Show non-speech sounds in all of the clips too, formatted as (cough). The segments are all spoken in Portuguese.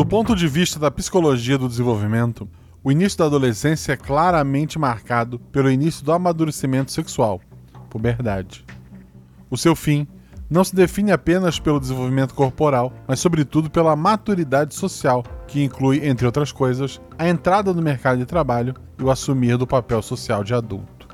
Do ponto de vista da psicologia do desenvolvimento, o início da adolescência é claramente marcado pelo início do amadurecimento sexual, puberdade. O seu fim não se define apenas pelo desenvolvimento corporal, mas sobretudo pela maturidade social, que inclui, entre outras coisas, a entrada no mercado de trabalho e o assumir do papel social de adulto.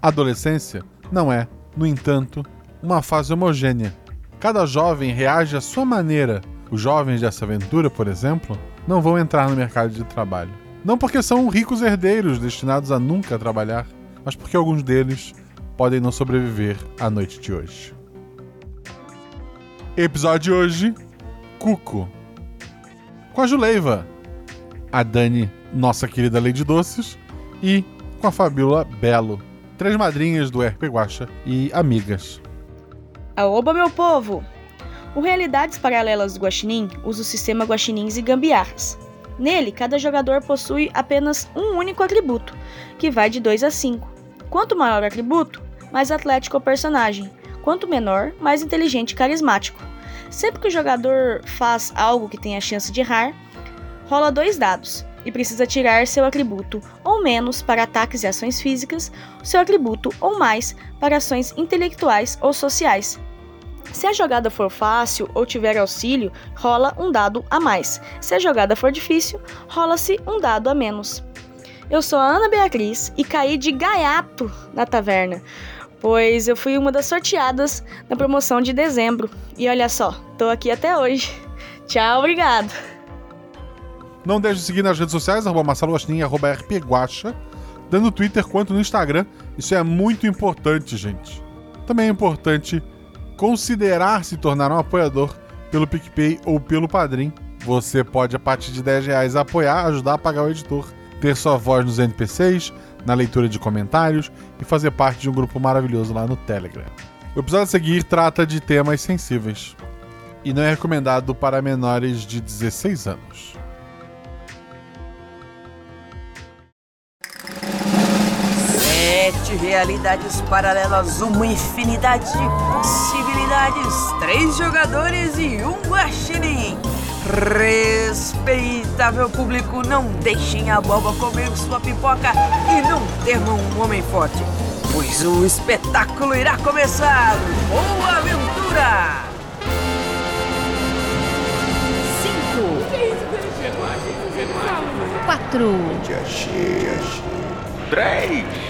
A adolescência não é, no entanto, uma fase homogênea. Cada jovem reage à sua maneira. Os jovens dessa aventura, por exemplo, não vão entrar no mercado de trabalho. Não porque são ricos herdeiros destinados a nunca trabalhar, mas porque alguns deles podem não sobreviver à noite de hoje. Episódio de hoje: Cuco. Com a Juleiva, a Dani, nossa querida Lady Doces, e com a Fabiola Belo, três madrinhas do RP Guacha e amigas. Aoba, meu povo! O Realidades Paralelas do Guaxinim usa o sistema Guaxinins e Gambiarras. Nele, cada jogador possui apenas um único atributo, que vai de 2 a 5. Quanto maior o atributo, mais atlético o personagem. Quanto menor, mais inteligente e carismático. Sempre que o jogador faz algo que tem a chance de errar, rola dois dados e precisa tirar seu atributo ou menos para ataques e ações físicas, seu atributo ou mais para ações intelectuais ou sociais. Se a jogada for fácil ou tiver auxílio, rola um dado a mais. Se a jogada for difícil, rola-se um dado a menos. Eu sou a Ana Beatriz e caí de gaiato na taverna, pois eu fui uma das sorteadas na promoção de dezembro. E olha só, tô aqui até hoje. (laughs) Tchau, obrigado. Não deixe de seguir nas redes sociais, arroba Guaxinim, arroba rpguacha, tanto no Twitter quanto no Instagram. Isso é muito importante, gente. Também é importante considerar se tornar um apoiador pelo PicPay ou pelo Padrim. Você pode, a partir de 10 reais, apoiar, ajudar a pagar o editor, ter sua voz nos NPCs, na leitura de comentários e fazer parte de um grupo maravilhoso lá no Telegram. O episódio a seguir trata de temas sensíveis e não é recomendado para menores de 16 anos. Sete realidades paralelas, uma infinidade de possibilidades, três jogadores e um guaxinim. Respeitável público, não deixem a boba comer sua pipoca e não temam um homem forte, pois o espetáculo irá começar. Boa aventura! quatro, Três.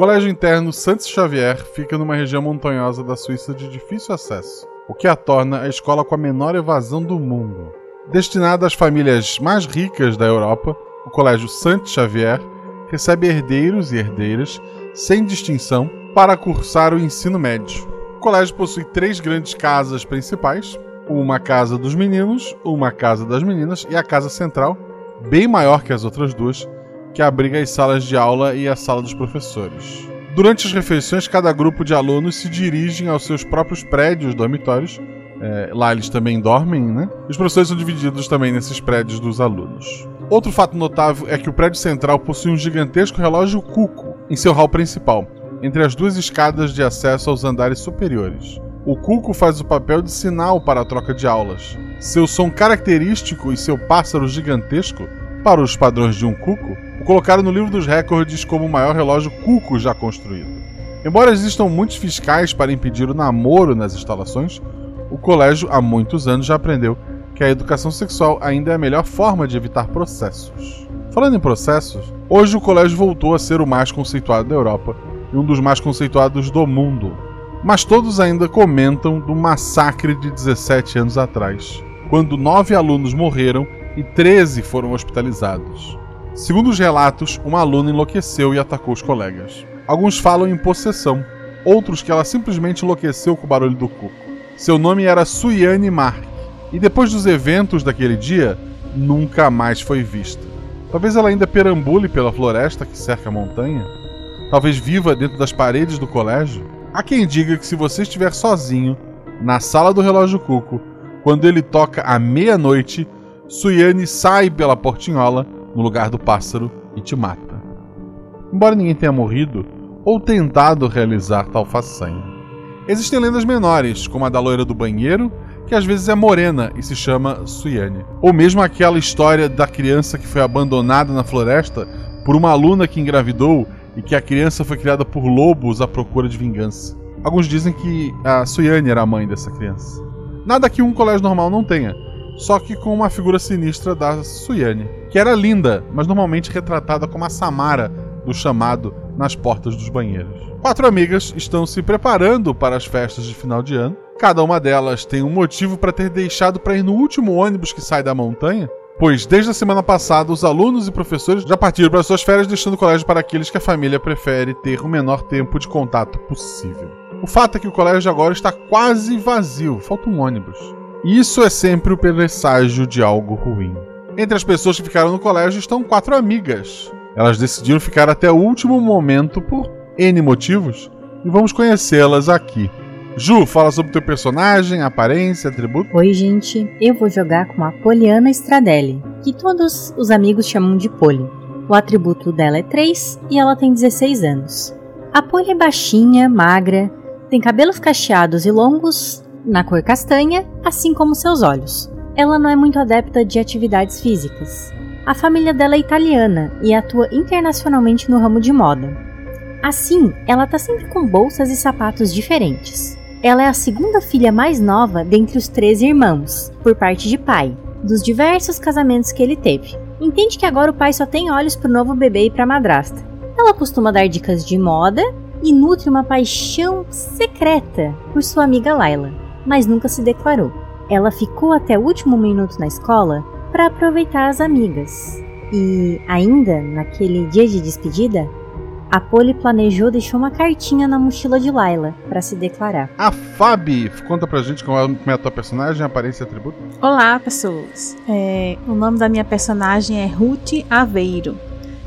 Colégio Interno Santos Xavier fica numa região montanhosa da Suíça de difícil acesso, o que a torna a escola com a menor evasão do mundo. Destinado às famílias mais ricas da Europa, o Colégio Santos Xavier recebe herdeiros e herdeiras, sem distinção, para cursar o ensino médio. O colégio possui três grandes casas principais: uma casa dos meninos, uma casa das meninas e a casa central, bem maior que as outras duas, que abriga as salas de aula e a sala dos professores. Durante as refeições, cada grupo de alunos se dirigem aos seus próprios prédios dormitórios. É, lá eles também dormem, né? Os professores são divididos também nesses prédios dos alunos. Outro fato notável é que o prédio central possui um gigantesco relógio cuco em seu hall principal, entre as duas escadas de acesso aos andares superiores. O cuco faz o papel de sinal para a troca de aulas. Seu som característico e seu pássaro gigantesco, para os padrões de um cuco, o colocaram no livro dos recordes como o maior relógio cuco já construído. Embora existam muitos fiscais para impedir o namoro nas instalações, o colégio há muitos anos já aprendeu que a educação sexual ainda é a melhor forma de evitar processos. Falando em processos, hoje o colégio voltou a ser o mais conceituado da Europa e um dos mais conceituados do mundo. Mas todos ainda comentam do massacre de 17 anos atrás, quando nove alunos morreram e 13 foram hospitalizados. Segundo os relatos, uma aluna enlouqueceu e atacou os colegas. Alguns falam em possessão, outros que ela simplesmente enlouqueceu com o barulho do cuco. Seu nome era Suyane Mark, e depois dos eventos daquele dia, nunca mais foi vista. Talvez ela ainda perambule pela floresta que cerca a montanha. Talvez viva dentro das paredes do colégio. Há quem diga que se você estiver sozinho, na sala do relógio cuco, quando ele toca à meia-noite, Suyane sai pela portinhola, no lugar do pássaro, e te mata. Embora ninguém tenha morrido ou tentado realizar tal façanha. Existem lendas menores, como a da loira do banheiro que às vezes é morena e se chama Suyane. Ou mesmo aquela história da criança que foi abandonada na floresta por uma aluna que engravidou e que a criança foi criada por lobos à procura de vingança. Alguns dizem que a Suyane era a mãe dessa criança. Nada que um colégio normal não tenha, só que com uma figura sinistra da Suyane, que era linda, mas normalmente retratada como a Samara do chamado nas portas dos banheiros. Quatro amigas estão se preparando para as festas de final de ano Cada uma delas tem um motivo para ter deixado para ir no último ônibus que sai da montanha, pois desde a semana passada os alunos e professores já partiram para suas férias, deixando o colégio para aqueles que a família prefere ter o menor tempo de contato possível. O fato é que o colégio agora está quase vazio, falta um ônibus. Isso é sempre o presságio de algo ruim. Entre as pessoas que ficaram no colégio estão quatro amigas. Elas decidiram ficar até o último momento por N motivos e vamos conhecê-las aqui. Ju, fala sobre teu personagem, aparência, atributo. Oi, gente. Eu vou jogar com a Poliana Stradelli, que todos os amigos chamam de Poli. O atributo dela é 3 e ela tem 16 anos. A Poli é baixinha, magra, tem cabelos cacheados e longos, na cor castanha, assim como seus olhos. Ela não é muito adepta de atividades físicas. A família dela é italiana e atua internacionalmente no ramo de moda. Assim, ela tá sempre com bolsas e sapatos diferentes. Ela é a segunda filha mais nova dentre os três irmãos, por parte de pai, dos diversos casamentos que ele teve. Entende que agora o pai só tem olhos pro novo bebê e pra madrasta. Ela costuma dar dicas de moda e nutre uma paixão secreta por sua amiga Laila, mas nunca se declarou. Ela ficou até o último minuto na escola para aproveitar as amigas. E ainda naquele dia de despedida, a Polly planejou deixar uma cartinha na mochila de Laila para se declarar. A Fabi, conta pra gente como é a tua personagem, aparência e atributo. Olá, pessoas. É, o nome da minha personagem é Ruth Aveiro.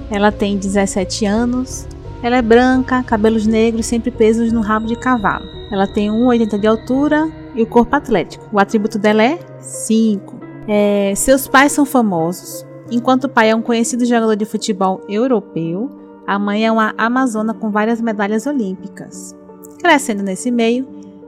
Ela tem 17 anos. Ela é branca, cabelos negros, sempre presos no rabo de cavalo. Ela tem 1,80 de altura e o corpo atlético. O atributo dela é 5. É, seus pais são famosos. Enquanto o pai é um conhecido jogador de futebol europeu, a mãe é uma amazona com várias medalhas olímpicas. Crescendo nesse meio,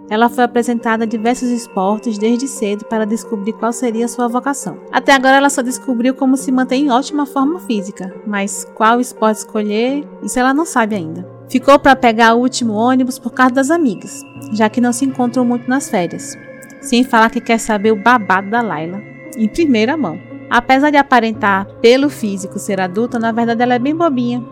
ela foi apresentada a diversos esportes desde cedo para descobrir qual seria sua vocação. Até agora ela só descobriu como se manter em ótima forma física, mas qual esporte escolher, isso ela não sabe ainda. Ficou para pegar o último ônibus por causa das amigas, já que não se encontram muito nas férias. Sem falar que quer saber o babado da Laila, em primeira mão. Apesar de aparentar pelo físico ser adulta, na verdade ela é bem bobinha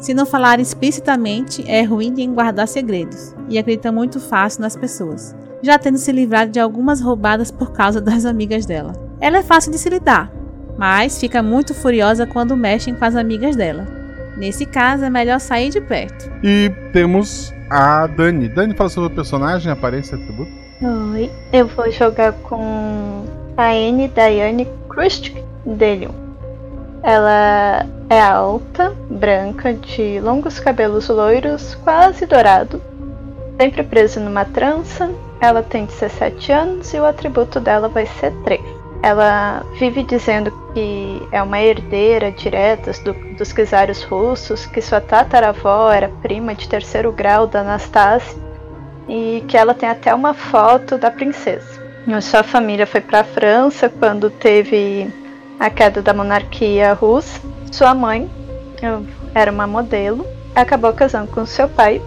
se não falar explicitamente, é ruim em guardar segredos e acredita muito fácil nas pessoas, já tendo se livrado de algumas roubadas por causa das amigas dela. Ela é fácil de se lidar, mas fica muito furiosa quando mexem com as amigas dela. Nesse caso, é melhor sair de perto. E temos a Dani. Dani, fala sobre o personagem, aparência e atributo. Oi, eu vou jogar com a Anne Diane Krustik Delium. Ela é alta, branca, de longos cabelos loiros, quase dourado, sempre presa numa trança. Ela tem 17 anos e o atributo dela vai ser 3. Ela vive dizendo que é uma herdeira direta do, dos czares russos, que sua tataravó era prima de terceiro grau da Anastasia e que ela tem até uma foto da princesa. sua família foi para a França quando teve a queda da monarquia russa. Sua mãe era uma modelo, acabou casando com seu pai,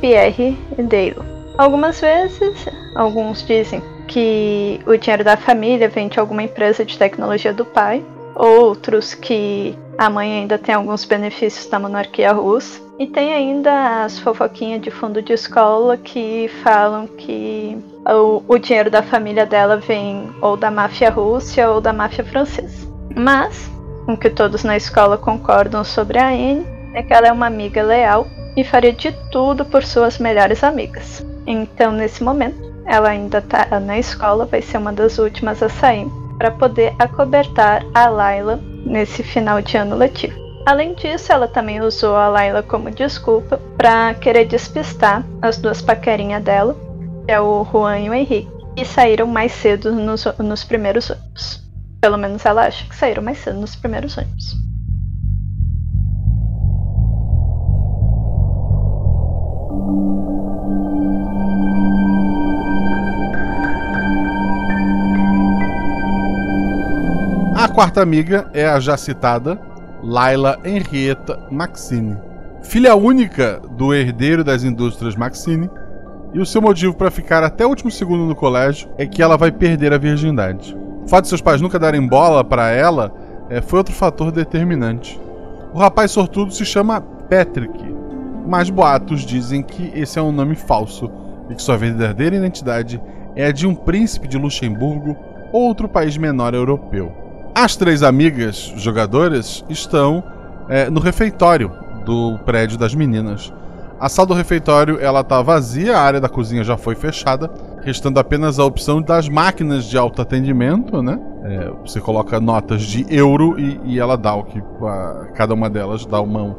Pierre Dale. Algumas vezes, alguns dizem que o dinheiro da família vem de alguma empresa de tecnologia do pai, outros que a mãe ainda tem alguns benefícios da monarquia russa. E tem ainda as fofoquinhas de fundo de escola que falam que o, o dinheiro da família dela vem ou da máfia russa ou da máfia francesa. Mas, o que todos na escola concordam sobre a Anne é que ela é uma amiga leal e faria de tudo por suas melhores amigas. Então, nesse momento, ela ainda tá na escola, vai ser uma das últimas a sair, para poder acobertar a Layla nesse final de ano letivo. Além disso, ela também usou a Layla como desculpa para querer despistar as duas paquerinhas dela, que é o Juan e o Henrique, e saíram mais cedo nos, nos primeiros ônibus. Pelo menos ela acha que saíram mais cedo nos primeiros ônibus. A quarta amiga é a já citada Laila Henrietta Maxine, filha única do herdeiro das indústrias Maxine, e o seu motivo para ficar até o último segundo no colégio é que ela vai perder a virgindade. O fato de seus pais nunca darem bola para ela é, foi outro fator determinante. O rapaz sortudo se chama Patrick, mas boatos dizem que esse é um nome falso e que sua verdadeira identidade é a de um príncipe de Luxemburgo ou outro país menor europeu. As três amigas jogadoras estão é, no refeitório do prédio das meninas. A sala do refeitório ela tá vazia, a área da cozinha já foi fechada, restando apenas a opção das máquinas de autoatendimento, né? É, você coloca notas de euro e, e ela dá o que a, cada uma delas dá uma, uma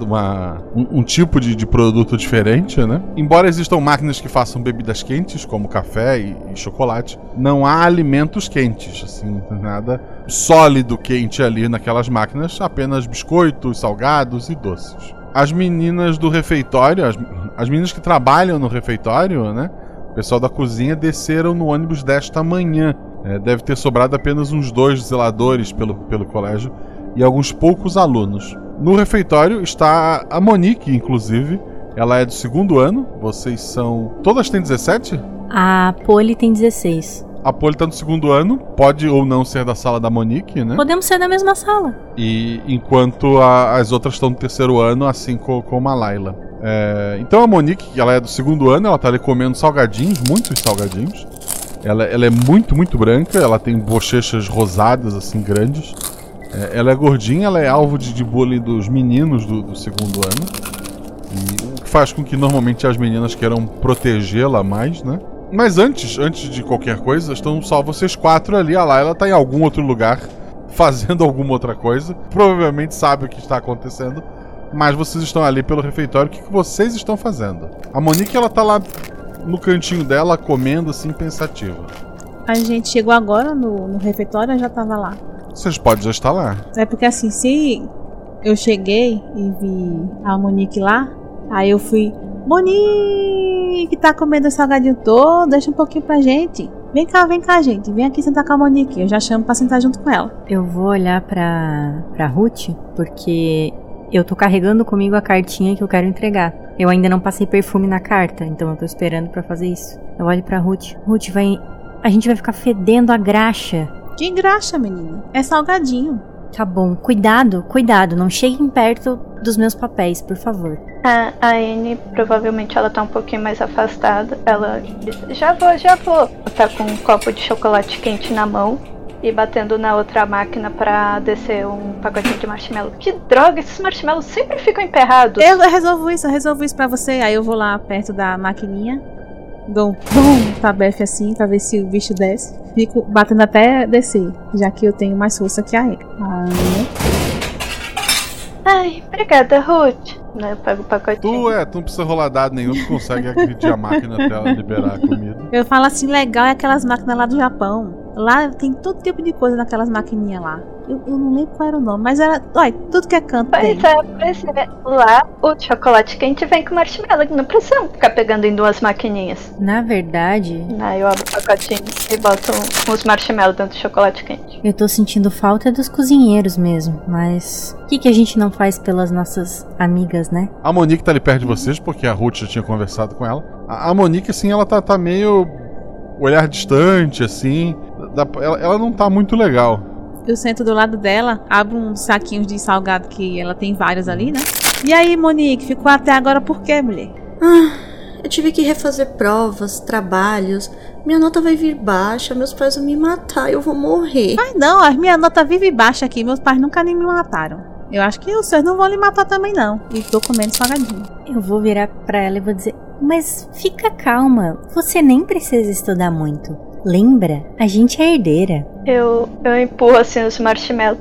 uma, um, um, tipo de, de, produto diferente, né? Embora existam máquinas que façam bebidas quentes, como café e, e chocolate, não há alimentos quentes, assim, nada sólido quente ali naquelas máquinas, apenas biscoitos, salgados e doces. As meninas do refeitório, as, as meninas que trabalham no refeitório, né? O pessoal da cozinha desceram no ônibus desta manhã. É, deve ter sobrado apenas uns dois zeladores pelo, pelo colégio e alguns poucos alunos. No refeitório está a Monique, inclusive. Ela é do segundo ano. Vocês são. Todas têm 17? A Poli tem 16. A Poli tá no segundo ano, pode ou não ser da sala da Monique, né? Podemos ser da mesma sala. E enquanto a, as outras estão no terceiro ano, assim como, como a Laila. É, então a Monique, ela é do segundo ano, ela tá ali comendo salgadinhos, muitos salgadinhos. Ela, ela é muito, muito branca, ela tem bochechas rosadas, assim, grandes. É, ela é gordinha, ela é alvo de, de bullying dos meninos do, do segundo ano. E o que faz com que normalmente as meninas queiram protegê-la mais, né? Mas antes, antes de qualquer coisa, estão só vocês quatro ali. A Layla tá em algum outro lugar, (laughs) fazendo alguma outra coisa. Provavelmente sabe o que está acontecendo. Mas vocês estão ali pelo refeitório. O que, que vocês estão fazendo? A Monique, ela tá lá no cantinho dela, comendo assim, pensativa. A gente chegou agora no, no refeitório, já tava lá. Vocês podem já estar lá. É porque assim, se eu cheguei e vi a Monique lá, aí eu fui. Monique, tá comendo o salgadinho todo, deixa um pouquinho pra gente. Vem cá, vem cá, gente. Vem aqui sentar com a Monique. Eu já chamo pra sentar junto com ela. Eu vou olhar pra, pra Ruth, porque eu tô carregando comigo a cartinha que eu quero entregar. Eu ainda não passei perfume na carta, então eu tô esperando para fazer isso. Eu olho pra Ruth. Ruth, vai. A gente vai ficar fedendo a graxa. Que graxa, menina? É salgadinho. Tá bom, cuidado, cuidado, não cheguem perto dos meus papéis, por favor. A, a Anne, provavelmente ela tá um pouquinho mais afastada. Ela diz, já vou, já vou. Tá com um copo de chocolate quente na mão e batendo na outra máquina para descer um pacotinho de marshmallow. Que droga, esses marshmallows sempre ficam emperrados. Eu resolvo isso, eu resolvo isso pra você. Aí eu vou lá perto da maquininha, dou um pum pra Beth assim, pra ver se o bicho desce. Fico batendo até descer, já que eu tenho mais força que a ele. Aí... Ai, obrigada, Ruth. Né, eu pego o pacotinho. Tu é, tu não precisa rolar dado nenhum, tu consegue agredir a máquina até ela liberar a comida. Eu falo assim, legal é aquelas máquinas lá do Japão. Lá tem todo tipo de coisa naquelas maquininhas lá. Eu, eu não lembro qual era o nome, mas era. Olha, tudo que é canto. Pois tem. é, pois é. Lá o chocolate quente vem com marshmallow. Não precisa ficar pegando em duas maquininhas. Na verdade. Aí eu abro o pacotinho e boto uns marshmallows dentro do chocolate quente. Eu tô sentindo falta dos cozinheiros mesmo, mas. O que, que a gente não faz pelas nossas amigas, né? A Monique tá ali perto de vocês, porque a Ruth já tinha conversado com ela. A, a Monique, assim, ela tá, tá meio. olhar distante, assim. Ela, ela não tá muito legal. Eu sento do lado dela, abro uns saquinhos de salgado que ela tem vários ali, né? E aí, Monique, ficou até agora por quê, mulher? Ah, eu tive que refazer provas, trabalhos. Minha nota vai vir baixa, meus pais vão me matar, eu vou morrer. Mas não, a minha nota vive baixa aqui, meus pais nunca nem me mataram. Eu acho que os seus não vão lhe matar também, não. E tô comendo salgadinho. Eu vou virar pra ela e vou dizer: Mas fica calma, você nem precisa estudar muito. Lembra, a gente é herdeira. Eu, eu empurro assim os marshmallows.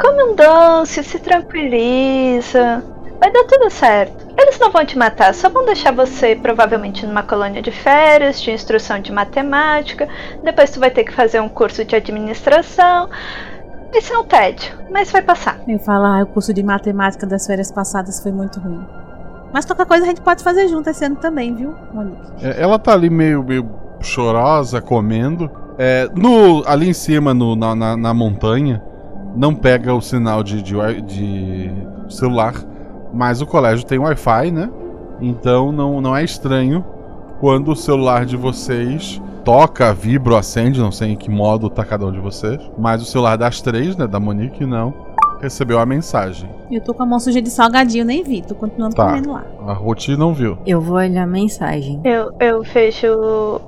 Come um doce, se tranquiliza. Vai dar tudo certo. Eles não vão te matar, só vão deixar você provavelmente numa colônia de férias, de instrução de matemática. Depois tu vai ter que fazer um curso de administração. Isso é um tédio, mas vai passar. Eu falo, ah, o curso de matemática das férias passadas foi muito ruim. Mas qualquer coisa a gente pode fazer junto esse ano também, viu, Monique? É, Ela tá ali meio, meio chorosa, comendo. É, no, ali em cima, no- na, na- na montanha, não pega o sinal de, de, de celular, mas o colégio tem Wi-Fi, né? Então não, não é estranho quando o celular de vocês toca, vibra acende, não sei em que modo tá cada um de vocês, mas o celular das três, né, da Monique, não, recebeu a mensagem. Eu tô com a mão suja de salgadinho, nem vi, tô continuando Tá. comendo lá. A Ruth não viu. Eu vou olhar a mensagem. Eu, eu vejo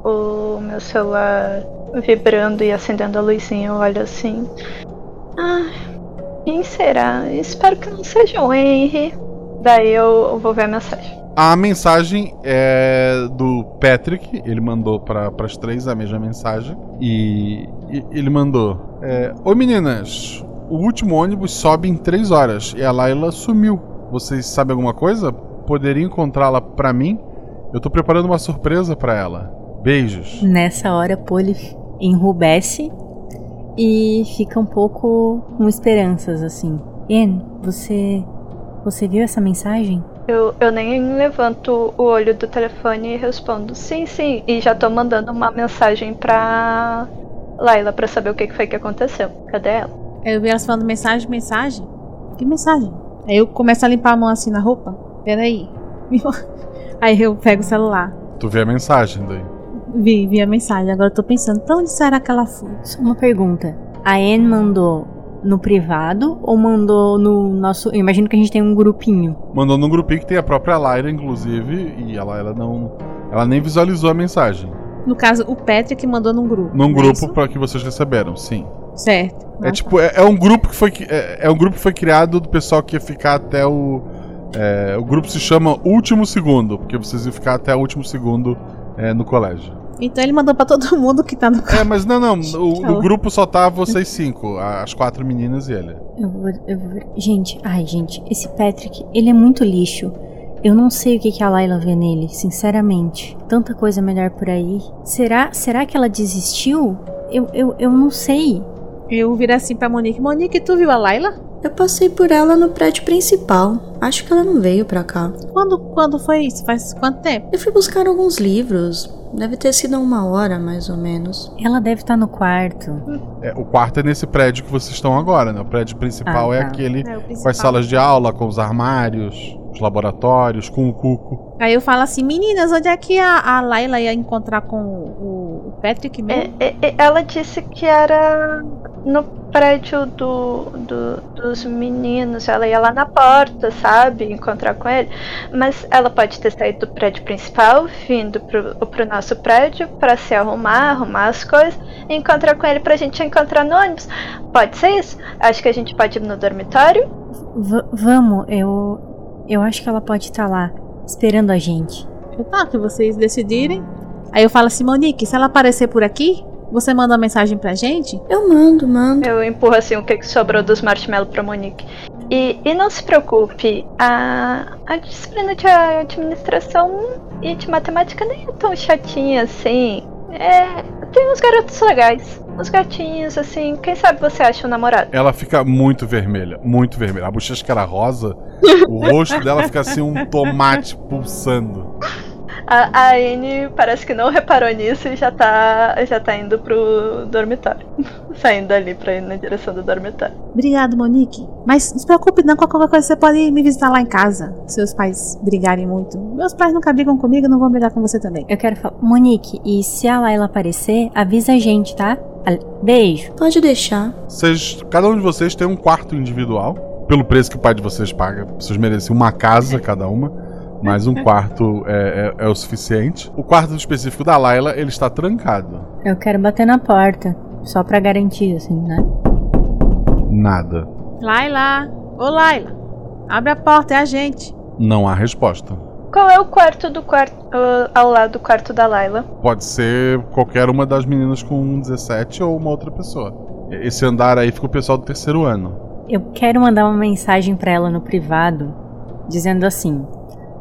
o, o meu celular vibrando e acendendo a luzinha. Eu olho assim. Ah, quem será? Espero que não seja o Henry. Daí eu, eu vou ver a mensagem. A mensagem é do Patrick, ele mandou para as três a mesma mensagem. E, e ele mandou: é, Oi meninas, o último ônibus sobe em três horas e a Layla sumiu. Vocês sabem alguma coisa? Poderiam encontrá-la pra mim? Eu tô preparando uma surpresa pra ela. Beijos. Nessa hora, Polly enrubesce e fica um pouco com esperanças, assim. En, você. Você viu essa mensagem? Eu, eu nem levanto o olho do telefone e respondo sim, sim. E já tô mandando uma mensagem pra Laila pra saber o que que foi que aconteceu. Cadê ela? Eu vi elas falando mensagem, mensagem. Que mensagem? Aí eu começo a limpar a mão assim na roupa. Peraí. (laughs) Aí eu pego o celular. Tu vê a mensagem daí. Vi, vi a mensagem. Agora eu tô pensando, pra onde será que ela foi? Só uma pergunta. A Anne mandou no privado ou mandou no nosso. Eu imagino que a gente tem um grupinho. Mandou num grupinho que tem a própria Lyra, inclusive, e ela, ela não. Ela nem visualizou a mensagem. No caso, o Patrick mandou num grupo. Num é grupo isso? para que vocês receberam, sim. Certo. É tipo, é, é um grupo que foi que- é, é um grupo que foi criado do pessoal que ia ficar até o é, o grupo se chama Último Segundo, porque vocês iam ficar até o último segundo é, no colégio. Então ele mandou pra todo (laughs) mundo que tá no É, mas não, não, o (laughs) grupo só tá vocês cinco, as quatro meninas e ele. Eu vou, eu vou. Gente, ai, gente, esse Patrick, ele é muito lixo. Eu não sei o que, que a Layla vê nele, sinceramente. Tanta coisa melhor por aí. Será, será que ela desistiu? Eu, eu, eu não sei. Eu virei assim pra Monique. Monique, tu viu a Laila? Eu passei por ela no prédio principal. Acho que ela não veio pra cá. Quando, quando foi isso? Faz quanto tempo? Eu fui buscar alguns livros. Deve ter sido uma hora, mais ou menos. Ela deve estar no quarto. É, o quarto é nesse prédio que vocês estão agora, né? O prédio principal Ah, é tá. aquele É, com principal. as salas de aula, com os armários, os laboratórios, com o cuco. Aí eu falo assim, meninas, onde é que a, a Laila ia encontrar com o, o Patrick mesmo? É, é, é, ela disse que era no prédio do, do- dos meninos. Ela ia lá na porta, sabe? Encontrar com ele. Mas ela pode ter saído do prédio principal, vindo pro, pro nosso prédio pra se arrumar, arrumar as coisas e encontrar com ele pra gente encontrar no ônibus. Pode ser isso? Acho que a gente pode ir no dormitório. V- vamos, eu. Eu acho que ela pode estar lá, esperando a gente. Eu, tá, que vocês decidirem. Aí eu falo assim, Monique, se ela aparecer por aqui, você manda uma mensagem pra gente? Eu mando, mando. Eu empurro assim o que, que sobrou dos marshmallows pra Monique. E, e não se preocupe, a, a disciplina de administração e de matemática nem é tão chatinha assim. É, tem uns garotos legais, uns gatinhos assim. Quem sabe você acha um namorado? Ela fica muito vermelha, muito vermelha. A bochecha que era rosa, o rosto dela fica assim um tomate pulsando. A, a Anne parece que não reparou nisso e já tá, já tá indo pro dormitório. (laughs) Saindo ali pra ir na direção do dormitório. Obrigado, Monique. Mas não se preocupe não, com qualquer coisa você pode me visitar lá em casa. Seus pais brigarem muito. Meus pais nunca brigam comigo, não vão brigar com você também. Eu quero falar. Monique, e se a Layla aparecer, avisa a gente, tá? Beijo. Pode deixar. Vocês, cada um de vocês tem um quarto individual. Pelo preço que o pai de vocês paga, vocês merecem uma casa cada uma. Mas um quarto é, é- é o suficiente. O quarto específico da Layla, ele está trancado. Eu quero bater na porta. Só pra garantir, assim, né? Nada. Laila! Ô Laila! Abre a porta, é a gente. Não há resposta. Qual é o quarto do quarto uh, ao lado do quarto da Layla? Pode ser qualquer uma das meninas com 17 ou uma outra pessoa. Esse andar aí fica o pessoal do terceiro ano. Eu quero mandar uma mensagem para ela no privado, dizendo assim: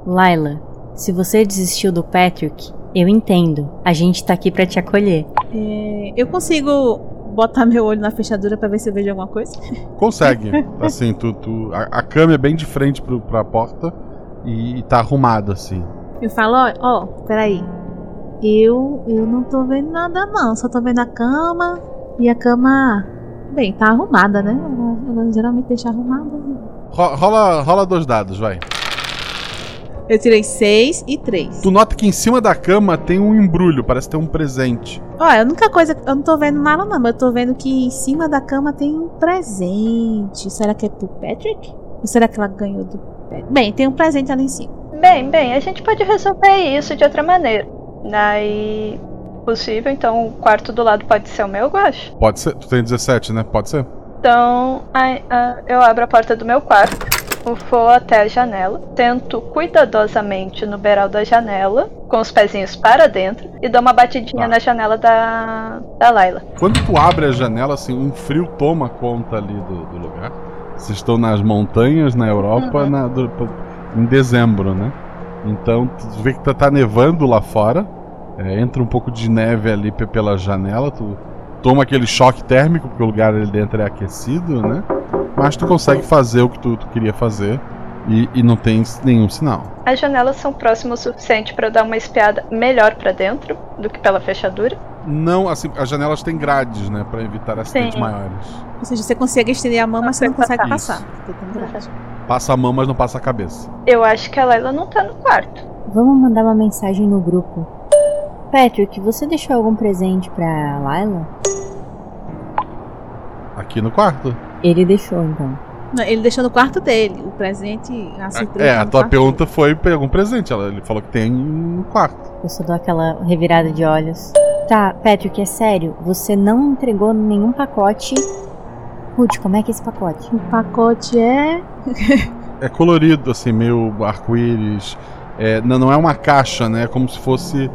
Laila, se você desistiu do Patrick, eu entendo. A gente tá aqui para te acolher. É, eu consigo botar meu olho na fechadura para ver se eu vejo alguma coisa? (laughs) Consegue. (laughs) assim, tu, tu a, a cama é bem de frente pro, pra porta e, e tá arrumado assim. Eu falo, ó, ó, peraí. Eu, eu não tô vendo nada não, só tô vendo a cama e a cama, bem, tá arrumada, né? Ela, ela geralmente deixa arrumada. Ro- Rola, rola dois dados, vai. Eu tirei 6 e 3. Tu nota que em cima da cama tem um embrulho, parece ter um presente. Olha, a única coisa, eu não tô vendo nada não, mas eu tô vendo que em cima da cama tem um presente. Será que é pro Patrick? Ou será que ela ganhou do Patrick? Bem, tem um presente ali em cima. Bem, bem, a gente pode resolver isso de outra maneira. Daí. Possível, então o quarto do lado pode ser o meu, eu acho. Pode ser. Tu tem 17, né? Pode ser. Então, ai, ah, eu abro a porta do meu quarto, vou até a janela, tento cuidadosamente no beiral da janela, com os pezinhos para dentro, e dou uma batidinha Tá. na janela da, da Laila. Quando tu abre a janela, assim, um frio toma conta ali do, do lugar. Vocês estão nas montanhas, na Europa, Uhum. na- do- em dezembro, né? Então, tu vê que tá, tá nevando lá fora. é, entra um pouco de neve ali pe- pela janela. Tu toma aquele choque térmico, porque o lugar ali dentro é aquecido, né? Mas tu consegue fazer o que tu, tu queria fazer e, e não tem nenhum sinal. As janelas são próximas o suficiente para eu dar uma espiada melhor para dentro do que pela fechadura. Não, assim, as janelas têm grades, né? Pra evitar acidentes Sim. maiores. Ou seja, você consegue estender a mão, mas você não consegue passar. Passa a mão, mas não passa a cabeça. Eu acho que a Laila não tá no quarto. Vamos mandar uma mensagem no grupo. Patrick, você deixou algum presente pra Laila? Aqui no quarto. Ele deixou, então. Não, ele deixou no quarto dele. O presente, a surpresa. É, tá a tua pergunta foi pegou um presente. Ela, ele falou que tem no quarto. Eu só dou aquela revirada de olhos. Tá, Patrick, é sério. Você não entregou nenhum pacote. Ruth, como é que é esse pacote? dele. O pacote é. É colorido, assim, meio arco-íris. É, não, não é uma caixa, né? É como se fosse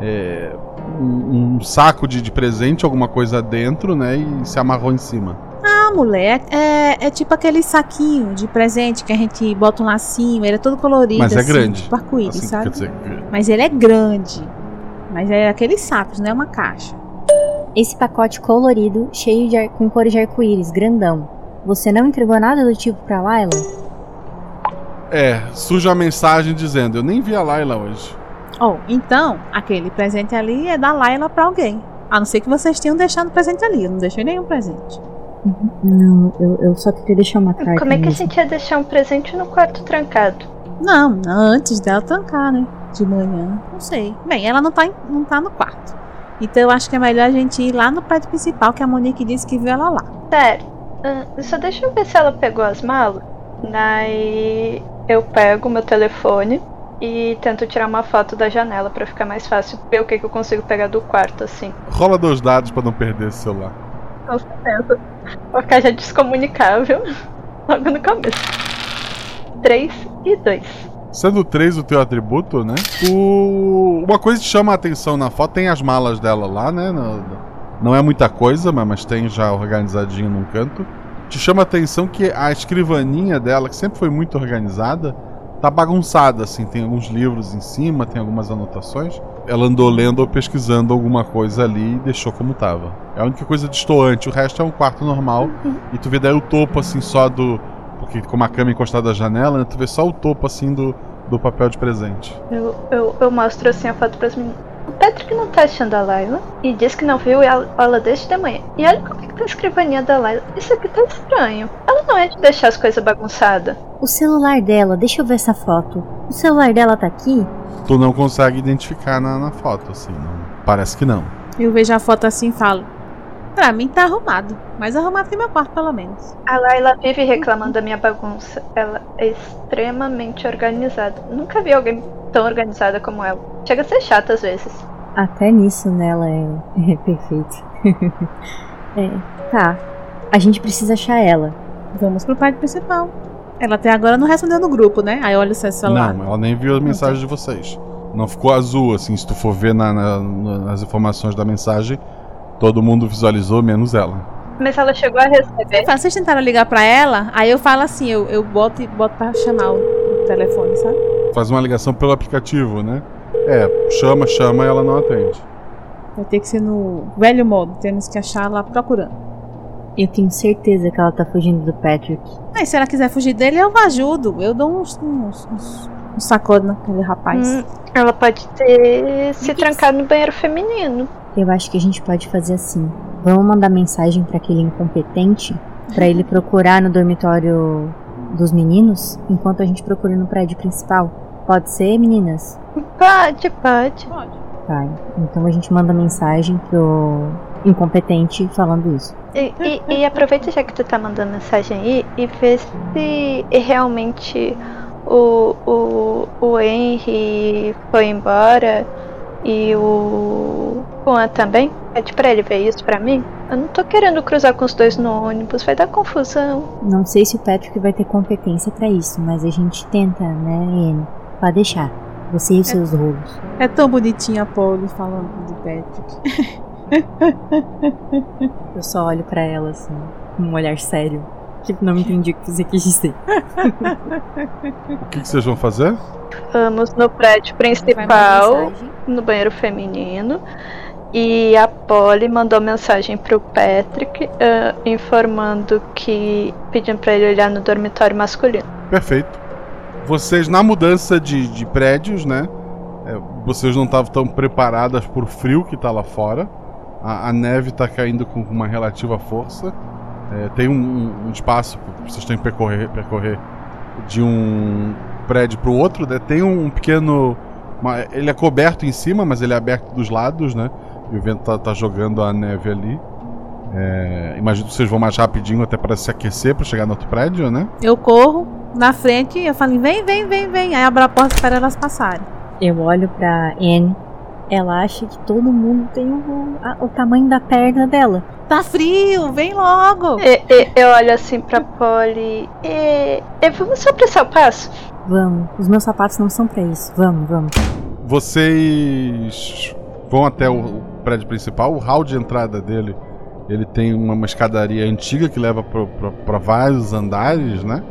é, um, um saco de, de presente, alguma coisa dentro, né? E se amarrou em cima. Ah, mulher, é, é tipo aquele saquinho de presente que a gente bota um lacinho, ele é todo colorido. Mas é assim, grande. Tipo arco-íris, Assim, sabe? dizer, Mas ele é grande. Mas é aqueles sacos, não é uma caixa. Esse pacote colorido, cheio de ar- com cores de arco-íris, grandão. Você não entregou nada do tipo pra Laila? é, surge a mensagem dizendo: Eu nem vi a Layla hoje. Oh, então, aquele presente ali é da Laila pra alguém. A não ser que vocês tenham deixado o presente ali. Eu não deixei nenhum presente. Não, eu, eu só queria deixar uma carta. Como é que a mesmo. gente ia deixar um presente no quarto trancado? Não, antes dela trancar, né? De manhã. Não sei. Bem, ela não tá, em- não tá no quarto. Então eu acho que é melhor a gente ir lá no prédio principal, que a Monique disse que viu ela lá. Sério, ah, só deixa eu ver se ela pegou as malas. Daí eu pego meu telefone e tento tirar uma foto da janela pra ficar mais fácil ver o que, que eu consigo pegar do quarto, assim. Rola dois dados pra não perder esse celular. Com certeza. Vou ficar já descomunicável (laughs) logo no começo. 3 e 2. Sendo 3 o teu atributo, né? O... Uma coisa que chama a atenção na foto, tem as malas dela lá, né? No- Não é muita coisa, mas mas tem já organizadinho num canto. Te chama a atenção que a escrivaninha dela, que sempre foi muito organizada, tá bagunçada, assim. Tem alguns livros em cima, tem algumas anotações. Ela andou lendo ou pesquisando alguma coisa ali e deixou como tava. É a única coisa destoante, o resto é um quarto normal. E tu vê daí o topo, assim, só do. Porque como a cama é encostada à janela, né, tu vê só o topo, assim, do, do papel de presente. Eu, eu, eu mostro assim a foto pras meninas. O Patrick não tá achando a Layla e diz que não viu ela, ela desde de manhã. E olha como é que tá a escrivaninha da Layla. Isso aqui tá estranho. Ela não é de deixar as coisas bagunçadas. O celular dela, deixa eu ver essa foto. O celular dela tá aqui? Tu não consegue identificar na, na foto, assim. não- Parece que não. Eu vejo a foto assim e falo. Pra mim tá arrumado. Mais arrumado que meu quarto, pelo menos. A Layla vive reclamando da minha bagunça. Ela é extremamente organizada. Nunca vi alguém tão organizada como ela. Chega a ser chata às vezes. Até nisso nela é, é perfeito. (laughs) é, tá. A gente precisa achar ela. Vamos pro prédio principal. Ela até agora não respondeu no grupo, né? Aí olha o seu celular. Não, ela nem viu a mensagem de vocês. Não ficou azul, assim, se tu for ver na- na- na- nas informações da mensagem, todo mundo visualizou, menos ela. Mas ela chegou a receber. Fala, Vocês tentaram ligar pra ela, aí eu falo assim, eu, eu boto, e boto pra chamar o, o telefone, sabe? Faz uma ligação pelo aplicativo, né? É, chama, chama e ela não atende. Vai ter que ser no velho modo, temos que achar lá procurando. Eu tenho certeza que ela tá fugindo do Patrick. Aí se ela quiser fugir dele, eu ajudo. Eu dou uns, uns, uns, uns sacode naquele rapaz. Hum, ela pode ter se trancado no banheiro feminino. Eu acho que a gente pode fazer assim. Vamos mandar mensagem pra aquele incompetente pra ele (laughs) procurar no dormitório dos meninos enquanto a gente procura no prédio principal. Pode ser, meninas? Pode, pode. Tá. Então a gente manda mensagem pro incompetente falando isso. E, e- e aproveita já que tu tá mandando mensagem aí e vê se realmente o, o, o Henry foi embora e o Juan também. Pede pra ele ver isso pra mim. Eu não tô querendo cruzar com os dois no ônibus, vai dar confusão. Não sei se o Patrick vai ter competência pra isso, mas a gente tenta, né, Anne? Pode deixar. Você e os seus rolos. É tão bonitinha a Polly falando de Patrick. (laughs) (laughs) Eu só olho pra ela assim, com um olhar sério. Tipo, não entendi o que você quis dizer. O que, que vocês vão fazer? Vamos no prédio principal, no banheiro feminino. E a Polly mandou mensagem pro Patrick ah, informando que. pedindo pra ele olhar no dormitório masculino. Perfeito. Vocês, na mudança de, de prédios, né? é, vocês não estavam tão preparadas por frio que tá lá fora. A, a neve tá caindo com uma relativa força. É, tem um, um espaço que vocês têm que percorrer, percorrer de um prédio pro outro, né? Tem um pequeno. uma- ele é coberto em cima, mas ele é aberto dos lados, né? E o vento tá, tá jogando a neve ali. É, imagino que vocês vão mais rapidinho até para se aquecer para chegar no outro prédio, né? Eu corro na frente e eu falo, vem, vem, vem, vem. Aí abro a porta e espero elas passarem. Eu olho pra Anne. Ela acha que todo mundo tem o, a- o tamanho da perna dela. Tá frio, vem logo. E- e- eu olho assim pra Polly. E, e vamos só apressar o passo? Vamos, os meus sapatos não são pra isso. Vamos, vamos. Vocês vão até o prédio principal. O hall de entrada dele, ele tem uma, uma escadaria antiga que leva para vários andares, né?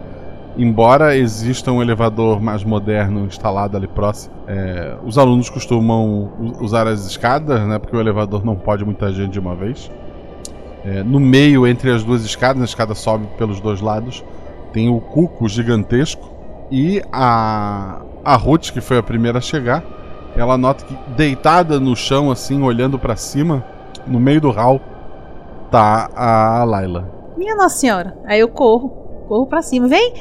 Embora exista um elevador mais moderno instalado ali próximo, é, os alunos costumam usar as escadas, né? Porque o elevador não pode muita gente de uma vez. É, no meio, entre as duas escadas, a escada sobe pelos dois lados, tem o cuco gigantesco e a, a Ruth, que foi a primeira a chegar, ela nota que deitada no chão, assim, olhando pra cima, no meio do hall, tá a Laila. Minha Nossa Senhora. Aí eu corro, corro pra cima. Vem!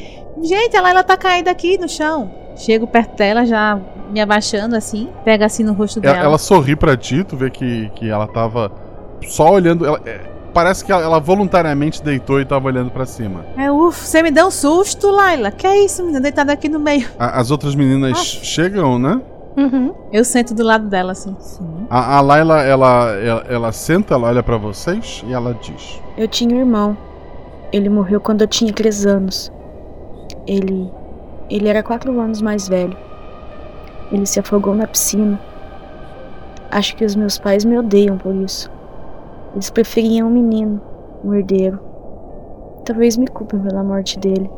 Gente, a Laila tá caída aqui no chão. Chego perto dela, já me abaixando assim, pega assim no rosto Ela, dela. ela sorri pra ti, tu vê que, que ela tava só olhando. ela- é, parece que ela, ela voluntariamente deitou e tava olhando pra cima. É, ufa, você me deu um susto, Laila. Que é isso, menina? Deitada aqui no meio. A- as outras meninas Ah. chegam, né? Uhum. Eu sento do lado dela assim. A, a Laila, ela, ela, ela senta, ela olha pra vocês e ela diz: Eu tinha um irmão. Ele morreu quando eu tinha 3 anos. Ele. Ele era 4 anos mais velho. Ele se afogou na piscina. Acho que os meus pais me odeiam por isso. Eles preferiam um menino, um herdeiro. Talvez me culpem pela morte dele.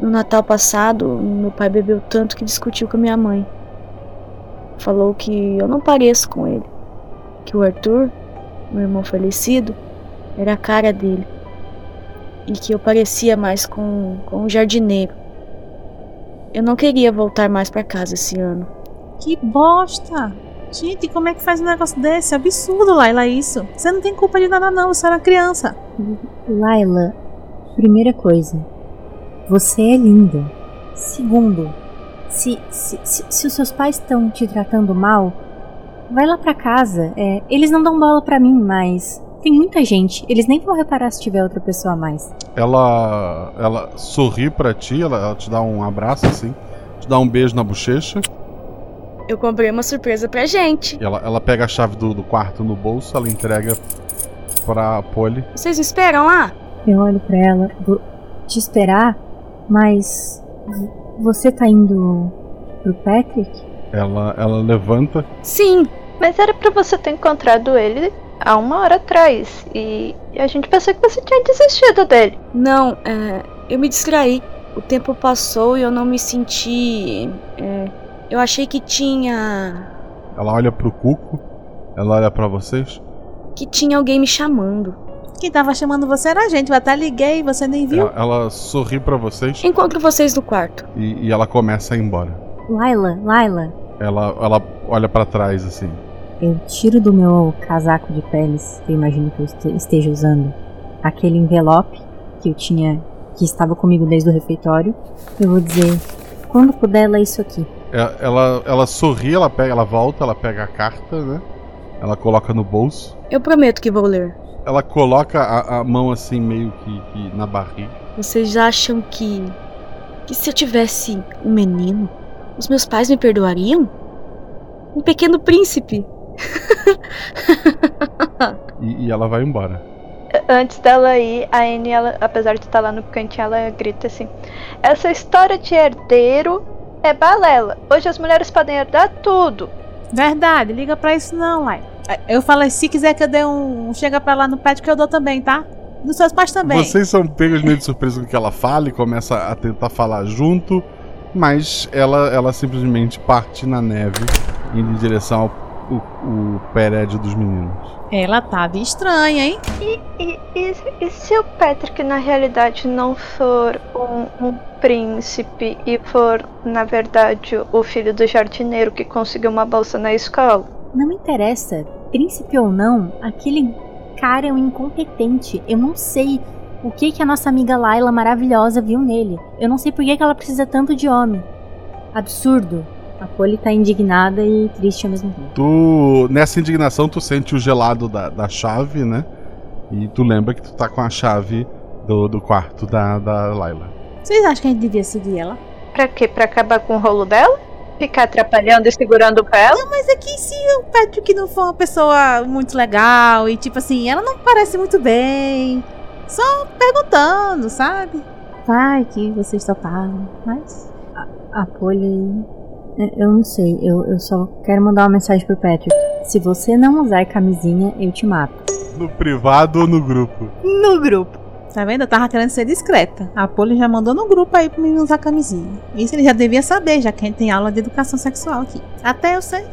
No Natal passado, meu pai bebeu tanto que discutiu com a minha mãe. Falou que eu não pareço com ele. Que o Arthur, meu irmão falecido, era a cara dele. E que eu parecia mais com, com um jardineiro. Eu não queria voltar mais pra casa esse ano. Que bosta! Gente, como é que faz um negócio desse? Absurdo, Laila, isso. Você não tem culpa de nada, não. Você era criança. Laila, primeira coisa, você é linda. Segundo, se, se, se, se os seus pais estão te tratando mal, vai lá pra casa. É, eles não dão bola pra mim, mas tem muita gente. Eles nem vão reparar se tiver outra pessoa a mais. Ela, ela sorri pra ti, ela, ela te dá um abraço assim, te dá um beijo na bochecha. Eu comprei uma surpresa pra gente. E ela, ela pega a chave do, do quarto no bolso, ela entrega pra Polly. Vocês me esperam lá? Eu olho pra ela, vou te esperar. Mas você tá indo pro Patrick? Ela, ela levanta. Sim, Mas era pra você ter encontrado ele há uma hora atrás. E a gente pensou que você tinha desistido dele. não, é, eu me distraí. O tempo passou e eu não me senti. é, eu achei que tinha. Ela olha pro Cuco. Ela olha pra vocês. que tinha alguém me chamando. Quem tava chamando você era a gente. Eu até liguei e você nem viu. Ela, ela sorri pra vocês Encontro vocês no quarto. e, e ela começa a ir embora. Laila, Laila, Ela, ela olha pra trás assim. Eu tiro do meu casaco de peles, que eu imagino que eu este- esteja usando, aquele envelope que eu tinha, que estava comigo desde o refeitório. Eu vou dizer, quando puder, lê isso aqui. É, Ela, ela sorri, ela pega, ela volta, ela pega a carta, né? Ela coloca no bolso. Eu prometo que vou ler. Ela coloca a, a mão assim meio que, que na barriga. Vocês acham que. que se eu tivesse um menino, os meus pais me perdoariam? Um pequeno príncipe. (laughs) E, e ela vai embora. Antes dela ir, a Anne, ela, apesar de estar lá no cantinho, ela grita assim: Essa história de herdeiro é balela. Hoje as mulheres podem herdar tudo. Verdade, liga pra isso não, Lai. Eu falei, se quiser que eu dê um. Chega pra lá no pet que eu dou também, tá? Dos seus pais também. Vocês são pegos meio de surpresa com o que ela fala e começa a tentar falar junto, mas ela, ela simplesmente parte na neve indo em direção ao o, o prédio dos meninos. Ela tava estranha, hein? E, e, e, e se o Patrick na realidade não for um, um príncipe e for, na verdade, o filho do jardineiro que conseguiu uma bolsa na escola? Não me interessa, príncipe ou não, aquele cara é um incompetente. Eu não sei o que que a nossa amiga Laila maravilhosa viu nele. Eu não sei por que que ela precisa tanto de homem. Absurdo. A Polly tá indignada e triste ao mesmo tempo. Tu, nessa indignação, tu sente o gelado da, da chave, né? E tu lembra que tu tá com a chave do, do quarto da, da Laila. Vocês acham que a gente devia seguir ela? Pra quê? Pra acabar com o rolo dela? Ficar atrapalhando e segurando pra ela? Mas é que se o Patrick não for uma pessoa muito legal e tipo assim, ela não parece muito bem. Só perguntando, sabe? Vai que vocês toparam, mas. A Polly. É, Eu não sei, eu, eu só quero mandar uma mensagem pro Patrick. Se você não usar camisinha, eu te mato. No privado ou no grupo? No grupo. Tá vendo? Eu tava querendo ser discreta. A Polly já mandou no grupo aí pro menino usar camisinha. Isso ele já devia saber, já que a gente tem aula de educação sexual aqui. Até eu sei.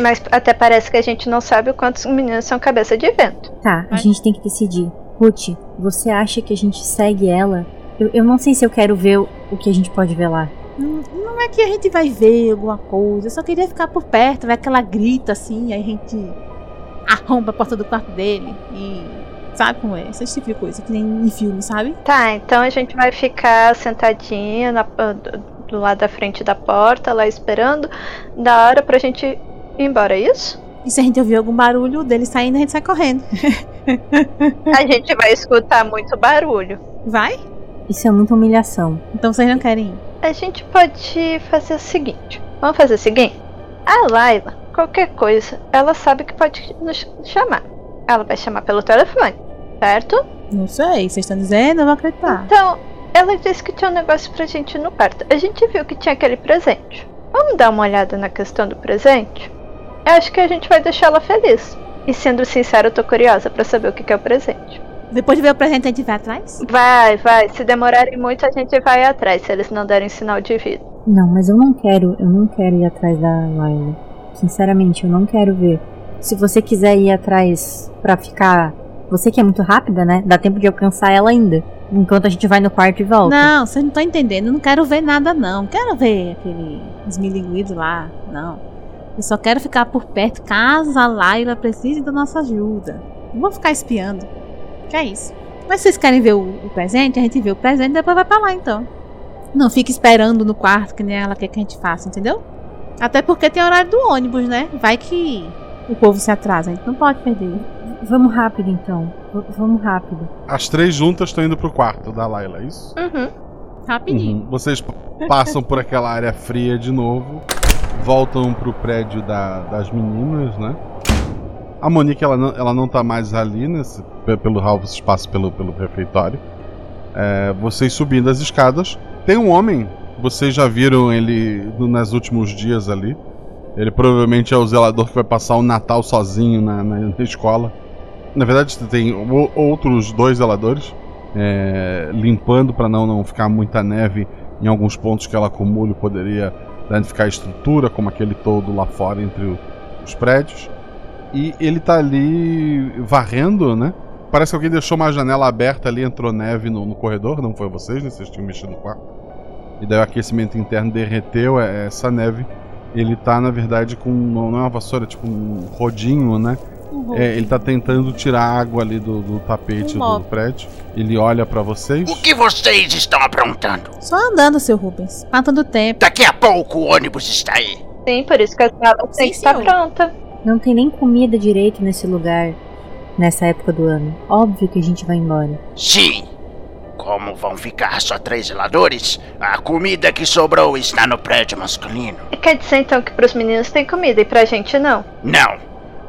Mas até parece que a gente não sabe o quanto os meninos são cabeça de vento. Tá, a gente tem que decidir. Ruth, você acha que a gente segue ela? Eu, eu não sei se eu quero ver o, o que a gente pode ver lá. Não, é que a gente vai ver alguma coisa. Eu só queria ficar por perto, ver que ela grita assim, aí a gente arromba a porta do quarto dele e. Sabe como é? Esse tipo de coisa, que nem em filme, sabe? Tá, então a gente vai ficar sentadinha na- do, do lado da frente da porta, lá esperando, da hora pra gente ir embora, é isso? E se a gente ouvir algum barulho dele saindo, a gente sai correndo. (laughs) A gente vai escutar muito barulho. Vai? Isso é muita humilhação. Então vocês não querem ir. A gente pode fazer o seguinte: vamos fazer o seguinte? A Laila, qualquer coisa, ela sabe que pode nos chamar. Ela vai chamar pelo telefone, certo? Não sei, vocês estão dizendo, eu vou acreditar. Então, ela disse que tinha um negócio pra gente no quarto. A gente viu que tinha aquele presente. Vamos dar uma olhada na questão do presente? Eu acho que a gente vai deixar ela feliz. E sendo sincero, eu tô curiosa pra saber o que é o presente. Depois de ver o presente, a gente vai atrás? Vai, vai. Se demorarem muito, a gente vai atrás, se eles não derem sinal de vida. Não, mas eu não quero, eu não quero ir atrás da Laila. Sinceramente, eu não quero ver. Se você quiser ir atrás pra ficar. Você que é muito rápida, né? Dá tempo de alcançar ela ainda. Enquanto a gente vai no quarto e volta. Não, vocês não estão entendendo. Eu não quero ver nada, não. Quero ver aquele esmilinguido lá. Não. Eu só quero ficar por perto caso a Laila precise da nossa ajuda. Não vou ficar espiando. Que é isso. Mas se vocês querem ver o, o presente, a gente vê o presente e depois vai pra lá, então. Não fique esperando no quarto que nem ela quer que a gente faça, entendeu? Até porque tem horário do ônibus, né? Vai que o povo se atrasa. A gente não pode perder. Vamos rápido então. V- vamos rápido. As três juntas estão indo pro quarto da Laila, é isso? Uhum. Rapidinho. Uhum. Vocês passam por aquela área fria de novo, voltam pro prédio da- das meninas, né? A Monique, ela não, ela não tá mais ali, nesse, pelo hall vocês passam pelo, pelo refeitório. É, vocês subindo as escadas, Tem um homem, vocês já viram ele no- nos últimos dias ali. Ele provavelmente é o zelador que vai passar o Natal sozinho na, na- na escola. Na verdade, tem o- outros dois zeladores é, limpando para não, não ficar muita neve em alguns pontos que ela acumula e poderia danificar a estrutura, como aquele todo lá fora entre o- os prédios. E ele tá ali varrendo, né? Parece que alguém deixou uma janela aberta ali, entrou neve no, no corredor, não foi vocês, né? Vocês tinham mexido no quarto. E daí o aquecimento interno derreteu é, essa neve. Ele tá, na verdade, com. Não é uma vassoura, é tipo um rodinho, né? Um É, ele tá tentando tirar a água ali do, do tapete Um do prédio. Ele olha pra vocês. O que vocês estão aprontando? Só andando, seu Rubens. Matando tempo. Daqui a pouco o ônibus está aí. Sim, por isso que a sala tem que estar pronta. Não tem nem comida direito nesse lugar, nessa época do ano. Óbvio que a gente vai embora. Sim. Como vão ficar só três zeladores, a comida que sobrou está no prédio masculino. Quer dizer então que pros meninos tem comida e pra gente não? Não.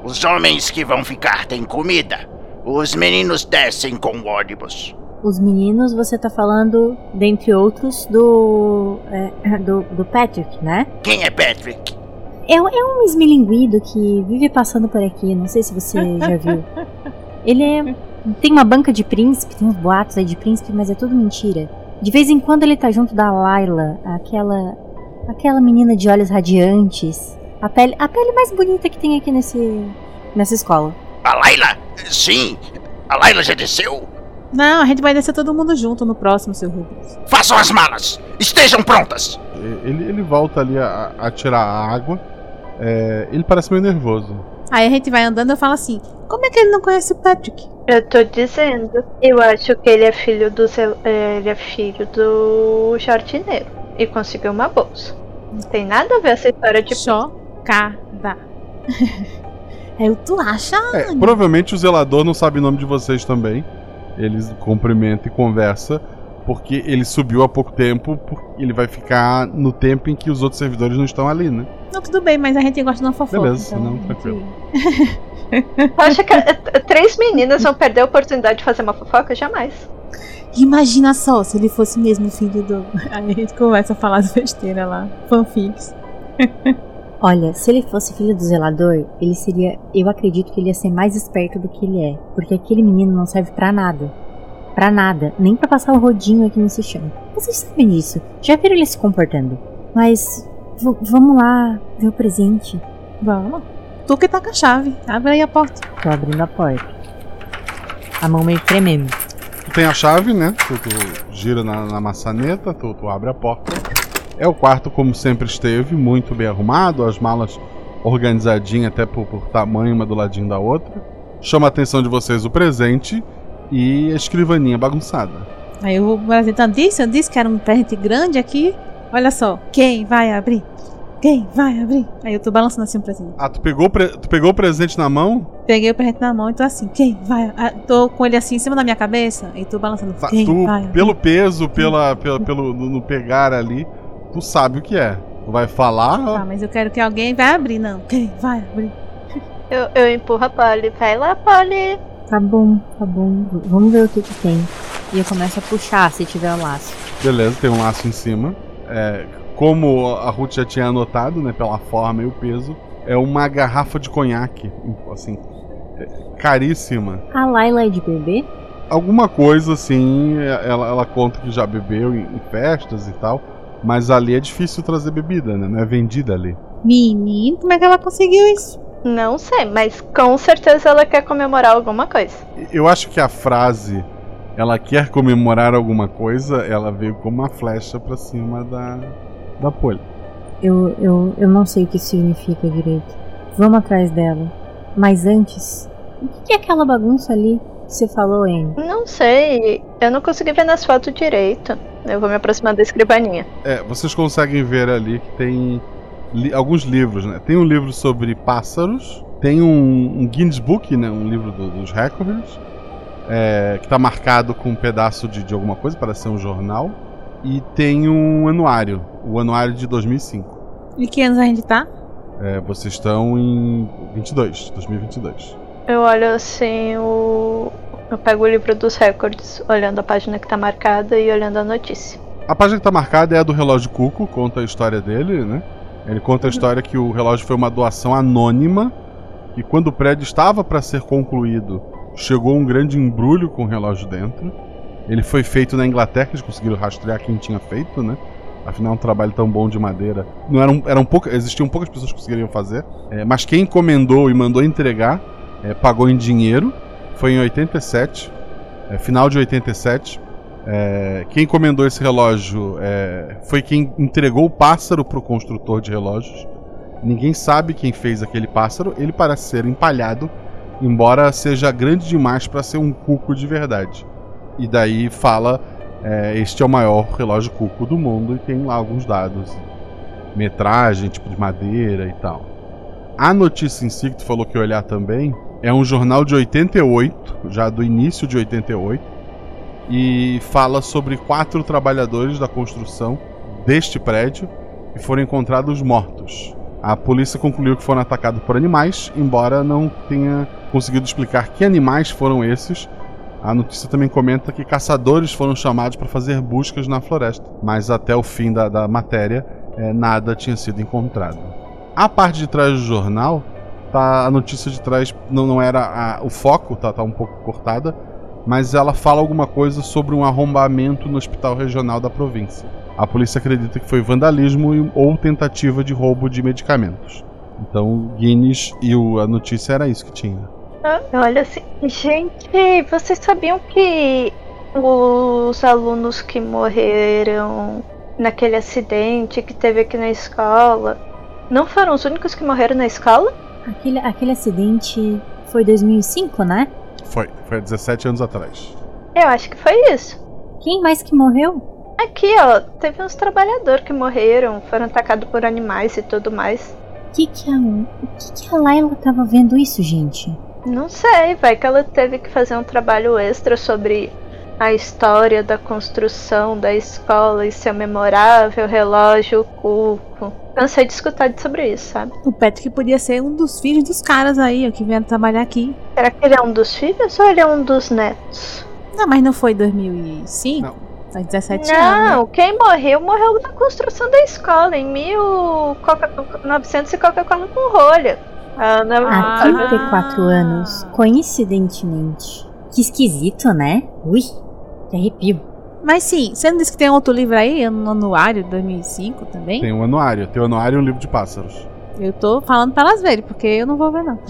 Os homens que vão ficar têm comida. Os meninos descem com o ônibus. Os meninos, você tá falando, dentre outros, do. é, do, do Patrick, né? Quem é Patrick? É, é um esmilinguido que vive passando por aqui, não sei se você já viu. Ele é. Tem uma banca de príncipe, tem uns boatos aí de príncipe, mas é tudo mentira. De vez em quando ele tá junto da Layla, aquela. aquela menina de olhos radiantes. A pele, a pele mais bonita que tem aqui nesse. nessa escola. A Laila? Sim. A Laila já desceu? Não, a gente vai descer todo mundo junto no próximo, seu Rubens. Façam as malas. Estejam prontas. Ele, ele volta ali a, a tirar a água. É, ele parece meio nervoso. Aí a gente vai andando e eu falo assim: como é que ele não conhece o Patrick? Eu tô dizendo. Eu acho que ele é filho do eh, ele é filho do jardineiro e conseguiu uma bolsa. Não tem nada a ver essa história de Chocada. (laughs) Aí tu acha? É, provavelmente o zelador não sabe o nome de vocês também. Eles cumprimenta e conversa. Porque ele subiu há pouco tempo. Porque ele vai ficar no tempo em que os outros servidores não estão ali, né? Não, tudo bem, mas a gente gosta de uma fofoca. Beleza, então não, tranquilo. (laughs) Tu acha que eh, três meninas vão perder a oportunidade de fazer uma fofoca? Jamais. Imagina só se ele fosse mesmo filho do. Aí (laughs) a gente começa a falar as besteiras lá. Fanfics. (laughs) Olha, se ele fosse filho do zelador, ele seria. Eu acredito que ele ia ser mais esperto do que ele é. Porque aquele menino não serve pra nada. Pra nada. Nem pra passar o rodinho aqui nesse chão. Vocês sabem disso. Já viram ele se comportando. Mas. vamos lá ver o presente. Vamos. Tu que tá com a chave. Abre aí a porta. Tô abrindo a porta. A mão meio tremendo. Tu tem a chave, né? Tu, tu gira na, na maçaneta, tu, tu abre a porta. É o quarto como sempre esteve, muito bem arrumado, as malas organizadinhas até por, por tamanho, uma do ladinho da outra. Chama a atenção de vocês o presente e a escrivaninha bagunçada. Aí eu vou apresentando. Disse, eu disse que era um presente grande aqui. Olha só. Quem vai abrir? Quem vai abrir? Aí eu tô balançando assim o presente. Ah, tu pegou, tu pegou o presente na mão? Peguei o presente na mão e tô assim. Quem vai? Ah, tô com ele assim em cima da minha cabeça e tô balançando. Tá, Quem tu, vai? abrir? pelo peso, pela, pela- pelo no, no pegar ali, tu sabe o que é. Tu vai falar, Tá, mas eu quero que alguém vai abrir, não. Quem vai abrir? Eu, eu empurro a Polly. Vai lá, Polly. Tá bom, tá bom. Vamos ver o que que tem. E eu começo a puxar se tiver o laço. Beleza, tem um laço em cima. É, como a Ruth já tinha anotado, né, pela forma e o peso, é uma garrafa de conhaque, assim, é, caríssima. A Laila é de bebê? Alguma coisa assim, ela, ela conta que já bebeu em, em festas e tal, mas ali é difícil trazer bebida, né? Não é vendida ali. Menino, como é que ela conseguiu isso? Não sei, mas com certeza ela quer comemorar alguma coisa. Eu acho que a frase ela quer comemorar alguma coisa, ela veio como uma flecha pra cima da da polha. Eu, eu, eu não sei o que isso significa direito. Vamos atrás dela. Mas antes, o que que é aquela bagunça ali que você falou, Anne? Não sei, eu não consegui ver nas fotos direito. Eu vou me aproximar da escrivaninha. É, vocês conseguem ver ali que tem li- alguns livros, né? Tem um livro sobre pássaros, tem um, um Guinness Book, né? Um livro do- dos recordes, é, que tá marcado com um pedaço de, de alguma coisa, parece ser um jornal, e tem um anuário, o anuário de 2005. E que anos a gente tá? É, vocês estão em 22, 2022. Eu olho assim o. Eu pego o livro dos recordes, olhando a página que tá marcada e olhando a notícia. A página que tá marcada é a do relógio Cuco, conta a história dele, né? Ele conta a história que o relógio foi uma doação anônima e quando o prédio estava para ser concluído, chegou um grande embrulho com o relógio dentro. Ele foi feito na Inglaterra, eles conseguiram rastrear quem tinha feito, né? Afinal, um trabalho tão bom de madeira. Não eram, eram pouca, existiam poucas pessoas que conseguiriam fazer. É, mas quem encomendou e mandou entregar é, pagou em dinheiro. Foi em 87, é, final de 87. É, quem encomendou esse relógio é, foi quem entregou o pássaro para o construtor de relógios. Ninguém sabe quem fez aquele pássaro. Ele parece ser empalhado, embora seja grande demais para ser um cuco de verdade. E daí fala: é, este é o maior relógio cuco do mundo e tem lá alguns dados, metragem, tipo de madeira e tal. A notícia em si que tu falou que olhar também é um jornal de 88, já do início de 88, e fala sobre quatro trabalhadores da construção deste prédio que foram encontrados mortos. A polícia concluiu que foram atacados por animais, embora não tenha conseguido explicar que animais foram esses. A notícia também comenta que caçadores foram chamados para fazer buscas na floresta, mas até o fim da, da matéria é, nada tinha sido encontrado. A parte de trás do jornal, tá, a notícia de trás não, não era a, o foco, tá, tá um pouco cortada, mas ela fala alguma coisa sobre um arrombamento no hospital regional da província. A polícia acredita que foi vandalismo ou tentativa de roubo de medicamentos. Então, Guinness e o, a notícia era isso que tinha. Ah, olha assim, gente, vocês sabiam que os alunos que morreram naquele acidente que teve aqui na escola não foram os únicos que morreram na escola? Aquele, aquele acidente foi 2005, né? Foi, foi há 17 anos atrás. Eu acho que foi isso. Quem mais que morreu? Aqui, ó, teve uns trabalhadores que morreram, foram atacados por animais e tudo mais. Que que a, o que, que a Laila tava vendo isso, gente? Não sei, vai que ela teve que fazer um trabalho extra sobre a história da construção da escola e seu memorável relógio cuco. Cansei de escutar sobre isso, sabe? O Patrick podia ser um dos filhos dos caras aí, que vieram trabalhar aqui. Será que ele é um dos filhos ou ele é um dos netos? Não, mas não foi 2005? Não. Faz 17 não, anos. Não, quem morreu, morreu na construção da escola, em 1900 e Coca-Cola com rolha. Ah, não, Há 34 ah. anos, coincidentemente. Que esquisito, né? Ui, que arrepio. Mas sim, você não disse que tem outro livro aí, no anuário de 2005 também? Tem um anuário, tem um anuário e um livro de pássaros. Eu tô falando pra elas verem, porque eu não vou ver não. (laughs)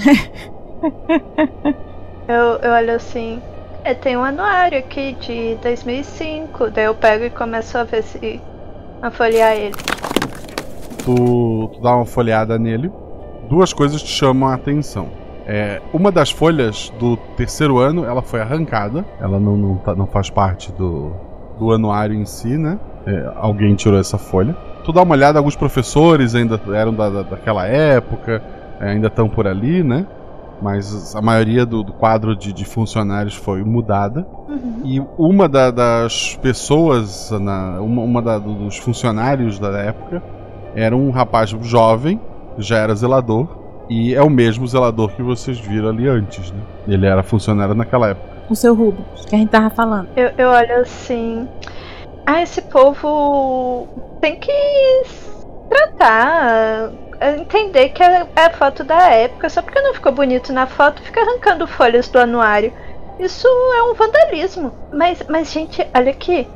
eu, eu olho assim, é, tem um anuário aqui de 2005. Daí eu pego e começo a ver se. a folhear ele. Tu, tu dá uma folheada nele. Duas coisas te chamam a atenção. É, uma das folhas do terceiro ano ela foi arrancada. Ela não, não, tá, não faz parte do, do anuário em si, né? É, alguém tirou essa folha. Tu dá uma olhada, alguns professores ainda eram da, da daquela época, é, ainda estão por ali, né? mas a maioria do, do quadro de, de, funcionários foi mudada. Uhum. E uma da, das pessoas, na, uma, uma da, dos funcionários da época, era um rapaz jovem, já era zelador, e é o mesmo zelador que vocês viram ali antes, né? Ele era funcionário naquela época. O seu Rubens, que a gente tava falando. Eu, eu olho assim. Ah, esse povo tem que tratar entender que é, é foto da época, só porque não ficou bonito na foto, fica arrancando folhas do anuário. Isso é um vandalismo. Mas, mas gente, olha aqui.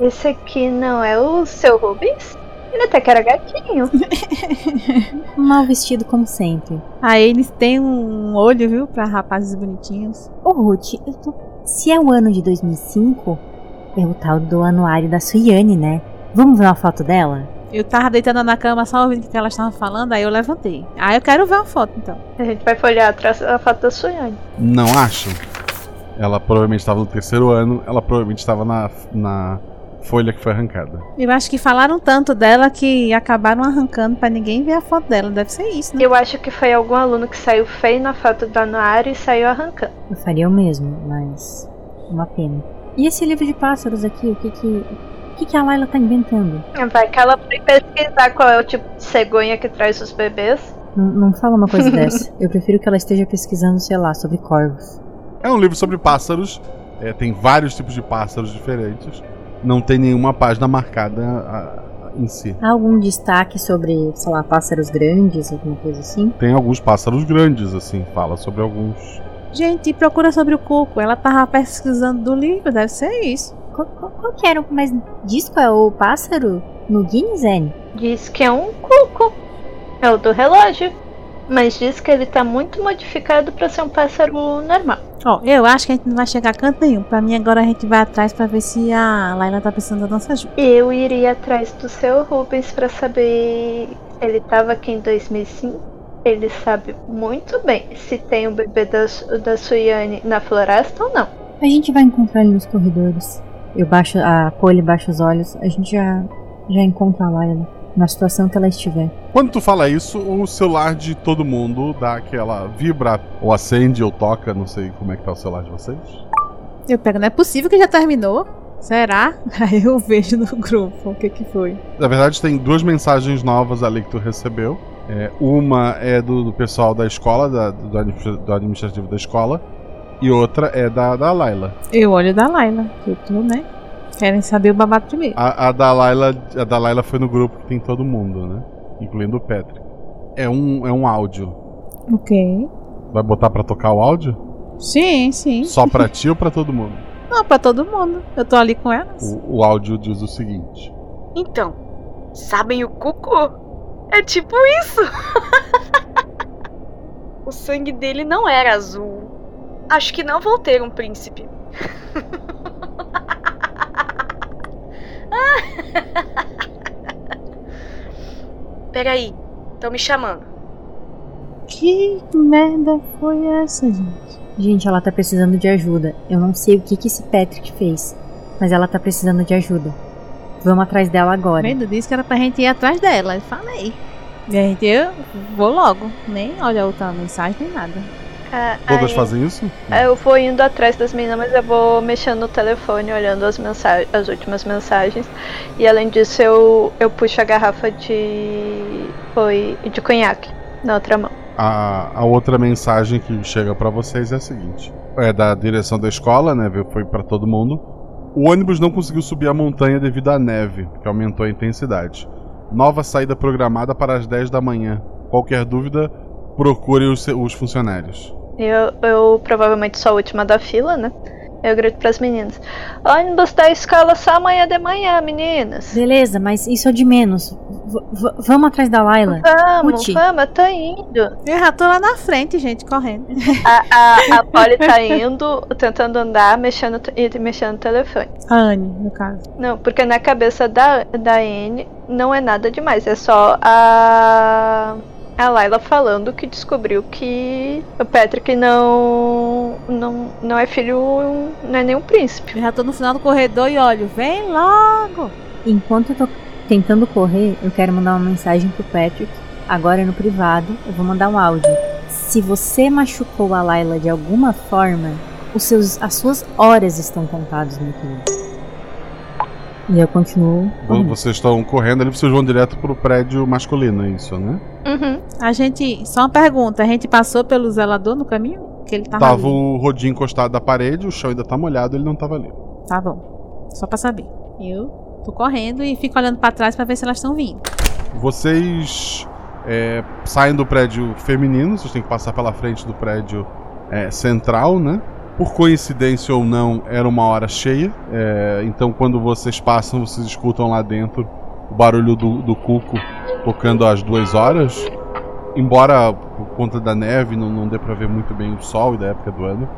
Esse aqui não é o seu Rubens? Ele até que era gatinho. (laughs) Mal vestido como sempre. Ah, eles têm um olho, viu, pra rapazes bonitinhos. Ô, Ruth, eu tô... se é o ano de 2005, é o tal do anuário da Suiane, né? Vamos ver uma foto dela? Eu tava deitando na cama só ouvindo o que elas estavam falando, aí eu levantei. Aí eu quero ver uma foto então. A gente vai folhear atrás a foto da Suiane. Não acho. Ela provavelmente estava no terceiro ano, ela provavelmente estava na, na folha que foi arrancada. Eu acho que falaram tanto dela que acabaram arrancando para ninguém ver a foto dela. Deve ser isso, né? Eu acho que foi algum aluno que saiu feio na foto do anuário e saiu arrancando. Eu faria o mesmo, mas. Uma pena. E esse livro de pássaros aqui, o que que. O que, que a Laila tá inventando? Vai que ela foi pesquisar qual é o tipo de cegonha que traz os bebês. Não, não fala uma coisa (laughs) dessa. Eu prefiro que ela esteja pesquisando, sei lá, sobre corvos. É um livro sobre pássaros. É, tem vários tipos de pássaros diferentes. Não tem nenhuma página marcada a- em si. Há algum destaque sobre, sei lá, pássaros grandes, alguma coisa assim? Tem alguns pássaros grandes, assim, fala sobre alguns. Gente, procura sobre o cuco. Ela tava pesquisando do livro, deve ser isso. Qual, qual- qual que era? o- Mas diz qual é o pássaro no Guinness, Anne? Diz que é um cuco. É o do relógio. Mas diz que ele tá muito modificado pra ser um pássaro normal. Ó, eu acho que a gente não vai chegar a canto nenhum. Pra mim, agora a gente vai atrás pra ver se a Laila tá precisando da nossa ajuda. Eu iria atrás do seu Rubens pra saber se ele tava aqui em 2005. Ele sabe muito bem se tem o bebê da, da Suiane na floresta ou não. A gente vai encontrar ele nos corredores. Eu baixo a Polly baixa os olhos. A gente já, já encontra a Layla na situação que ela estiver. Quando tu fala isso, o celular de todo mundo dá aquela vibra, ou acende, ou toca, não sei como é que tá o celular de vocês. Eu pego, não é possível que já terminou? Será? (laughs) Aí eu vejo no grupo o que que foi. Na verdade, tem duas mensagens novas ali que tu recebeu. É, uma é do, do pessoal da escola, da- do, do administrativo da escola, e outra é da, da Laila. Eu olho da Laila, que eu tô, né? Querem saber o babado primeiro. A, a da Laila, a da Laila foi no grupo que tem todo mundo, né? Incluindo o Patrick. É um, é um áudio. Ok. Vai botar pra tocar o áudio? Sim, sim. Só pra ti ou pra todo mundo? (laughs) Não, pra todo mundo. Eu tô ali com elas. O, o áudio diz o seguinte: Então, sabem o cuco? É tipo isso. (laughs) o sangue dele não era azul. Acho que não vou ter um príncipe. (laughs) (laughs) Peraí, estão me chamando. Que merda foi essa, gente? Gente, ela tá precisando de ajuda. Eu não sei o que, que esse Patrick fez, mas ela tá precisando de ajuda. Vamos atrás dela agora. Vendo, disse que era pra gente ir atrás dela. Eu falei. Gente, eu vou logo. Nem olha outra mensagem, nem nada. Ah, todas aí- fazem isso? Eu vou indo atrás das meninas, mas eu vou mexendo no telefone, olhando as, mensagens, as últimas mensagens. E além disso, eu, eu puxo a garrafa de. Foi de conhaque na outra mão. A, a outra mensagem que chega pra vocês é a seguinte: é da direção da escola, né? Foi pra todo mundo. O ônibus não conseguiu subir a montanha devido à neve, que aumentou a intensidade. Nova saída programada para as 10 da manhã. Qualquer dúvida, procure os, os funcionários. Eu, eu provavelmente sou a última da fila, né? Eu grito pras meninas: ônibus da escola só amanhã de manhã, meninas. Beleza, mas isso é de menos. V- vamos atrás da Layla. Vamos, vamos, eu tô indo. Eu já tô lá na frente, gente, correndo. A, a, a Polly tá indo, tentando andar, mexendo e mexendo no telefone. A Anne, no caso. Não, porque na cabeça da, da Anne não é nada demais. É só a. A Layla falando que descobriu que o Patrick não. não, não é filho. não é nenhum príncipe. Eu já tô no final do corredor e olho, vem logo! Enquanto eu tô tentando correr, eu quero mandar uma mensagem pro Patrick. Agora no privado, eu vou mandar um áudio. Se você machucou a Layla de alguma forma, os seus, as suas horas estão contadas, meu querido. E eu continuo. Correndo. Vocês estão correndo ali, vocês vão direto pro prédio masculino, é isso, né? Uhum. A gente. Só uma pergunta, a gente passou pelo zelador no caminho? Que ele tava. Tava ali. o rodinho encostado da parede, o chão ainda tá molhado, ele não tava ali. Tá bom. Só pra saber. Eu tô correndo e fico olhando pra trás pra ver se elas estão vindo. Vocês é, saem do prédio feminino, vocês têm que passar pela frente do prédio é, central, né? Por coincidência ou não, era uma hora cheia. é, então, quando vocês passam, vocês escutam lá dentro o barulho do, do cuco tocando às duas horas. Embora por conta da neve não, não dê pra ver muito bem o sol e da época do ano.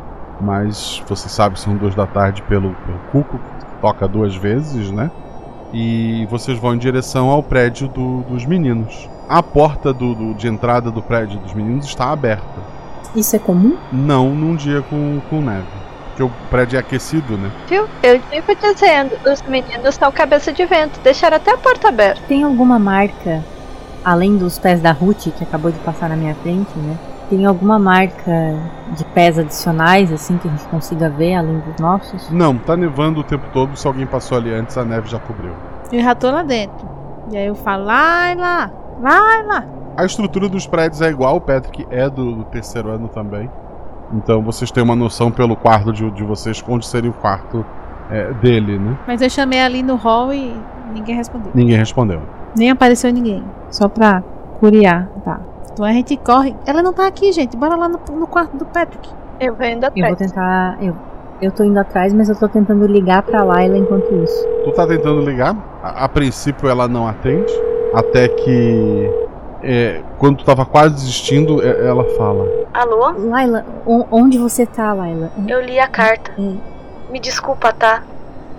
Mas vocês sabem são duas da tarde pelo, pelo cuco, que toca duas vezes, né? E vocês vão em direção ao prédio do- dos meninos. A porta do- do- de entrada do prédio dos meninos está aberta. Isso é comum? Não num dia com, com neve. Porque o prédio é aquecido, né? Viu? Eu fico dizendo: os meninos estão cabeça de vento. Deixaram até a porta aberta. Tem alguma marca, além dos pés da Ruth, que acabou de passar na minha frente, né? Tem alguma marca de pés adicionais, assim, que a gente consiga ver, além dos nossos? Não, tá nevando o tempo todo. Se alguém passou ali antes, a neve já cobriu. Eu já tô lá dentro. E aí eu falo, Laila! Laila! A estrutura dos prédios é igual, o Patrick é do, do terceiro ano também. Então vocês têm uma noção pelo quarto de, de vocês onde seria o quarto é, dele, né? Mas eu chamei ali no hall e ninguém respondeu. Ninguém respondeu. Nem apareceu ninguém. Só pra curiar, tá. Então a gente corre. Ela não tá aqui, gente. Bora lá no, no quarto do Patrick. Eu vou indo Eu atrás. vou tentar. Eu, eu tô indo atrás, mas eu tô tentando ligar pra Laila enquanto isso. Tu tá tentando ligar, a, a princípio ela não atende, até que é, quando tu tava quase desistindo, é, ela fala. Alô? Laila, onde você tá, Laila? Eu li a carta. É, Me desculpa, tá?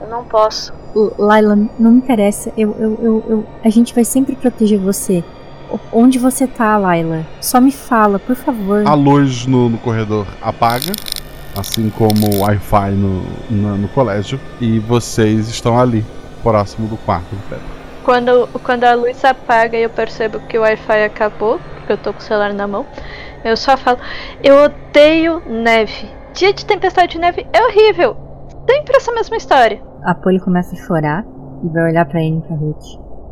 Eu não posso. Laila, não me interessa. Eu, eu, eu, eu- a gente vai sempre proteger você. Onde você tá, Laila? Só me fala, por favor. A luz no, no corredor apaga, assim como o Wi-Fi no, na- no colégio, e vocês estão ali, próximo do quarto do Pedro. Quando, quando a luz apaga e eu percebo que o Wi-Fi acabou, porque eu tô com o celular na mão, eu só falo: Eu odeio neve. Dia de tempestade de neve é horrível. Sempre essa mesma história. A Polly começa a chorar e vai olhar pra Anne e pra Ruth.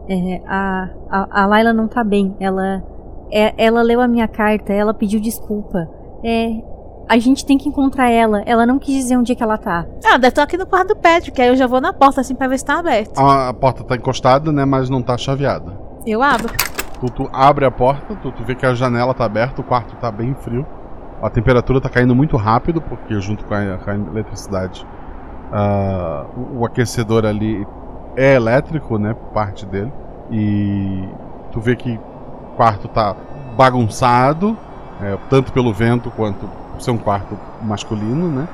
É, a, a, a Laila não tá bem. Ela, é, ela leu a minha carta, ela pediu desculpa. É, a gente tem que encontrar ela. Ela não quis dizer onde é que ela tá. Ah, deve estar aqui no quarto do Patrick. Aí eu já vou na porta assim pra ver se tá aberto. A, a porta tá encostada, né, mas não tá chaveada. Eu abro. Tu, tu abre a porta, tu, tu vê que a janela tá aberta, o quarto tá bem frio. A temperatura tá caindo muito rápido, porque junto com a, com a eletricidade, ah, o, o aquecedor ali é elétrico, né? Parte dele. E tu vê que o quarto tá bagunçado, é, tanto pelo vento quanto ser um quarto masculino, né?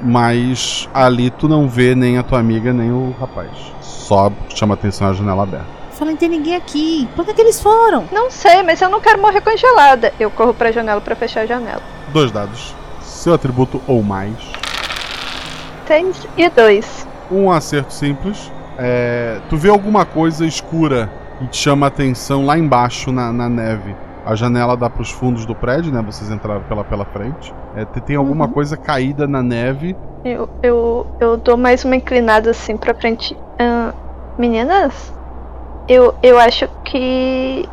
Mas ali tu não vê nem a tua amiga nem o rapaz. Só chama atenção a janela aberta. Falei, não tem ninguém aqui. Pra onde é que eles foram? Não sei, mas eu não quero morrer congelada. Eu corro pra janela pra fechar a janela. Dois dados. Seu atributo ou mais. 3 e 2. Um acerto simples. É, tu vê alguma coisa escura que te chama a atenção lá embaixo na, na neve. A janela dá pros fundos do prédio, né? Vocês entraram pela, pela frente. É, te- tem alguma coisa caída na neve. Eu, eu, eu dou mais uma inclinada assim pra frente. Ah, meninas, eu, eu acho que,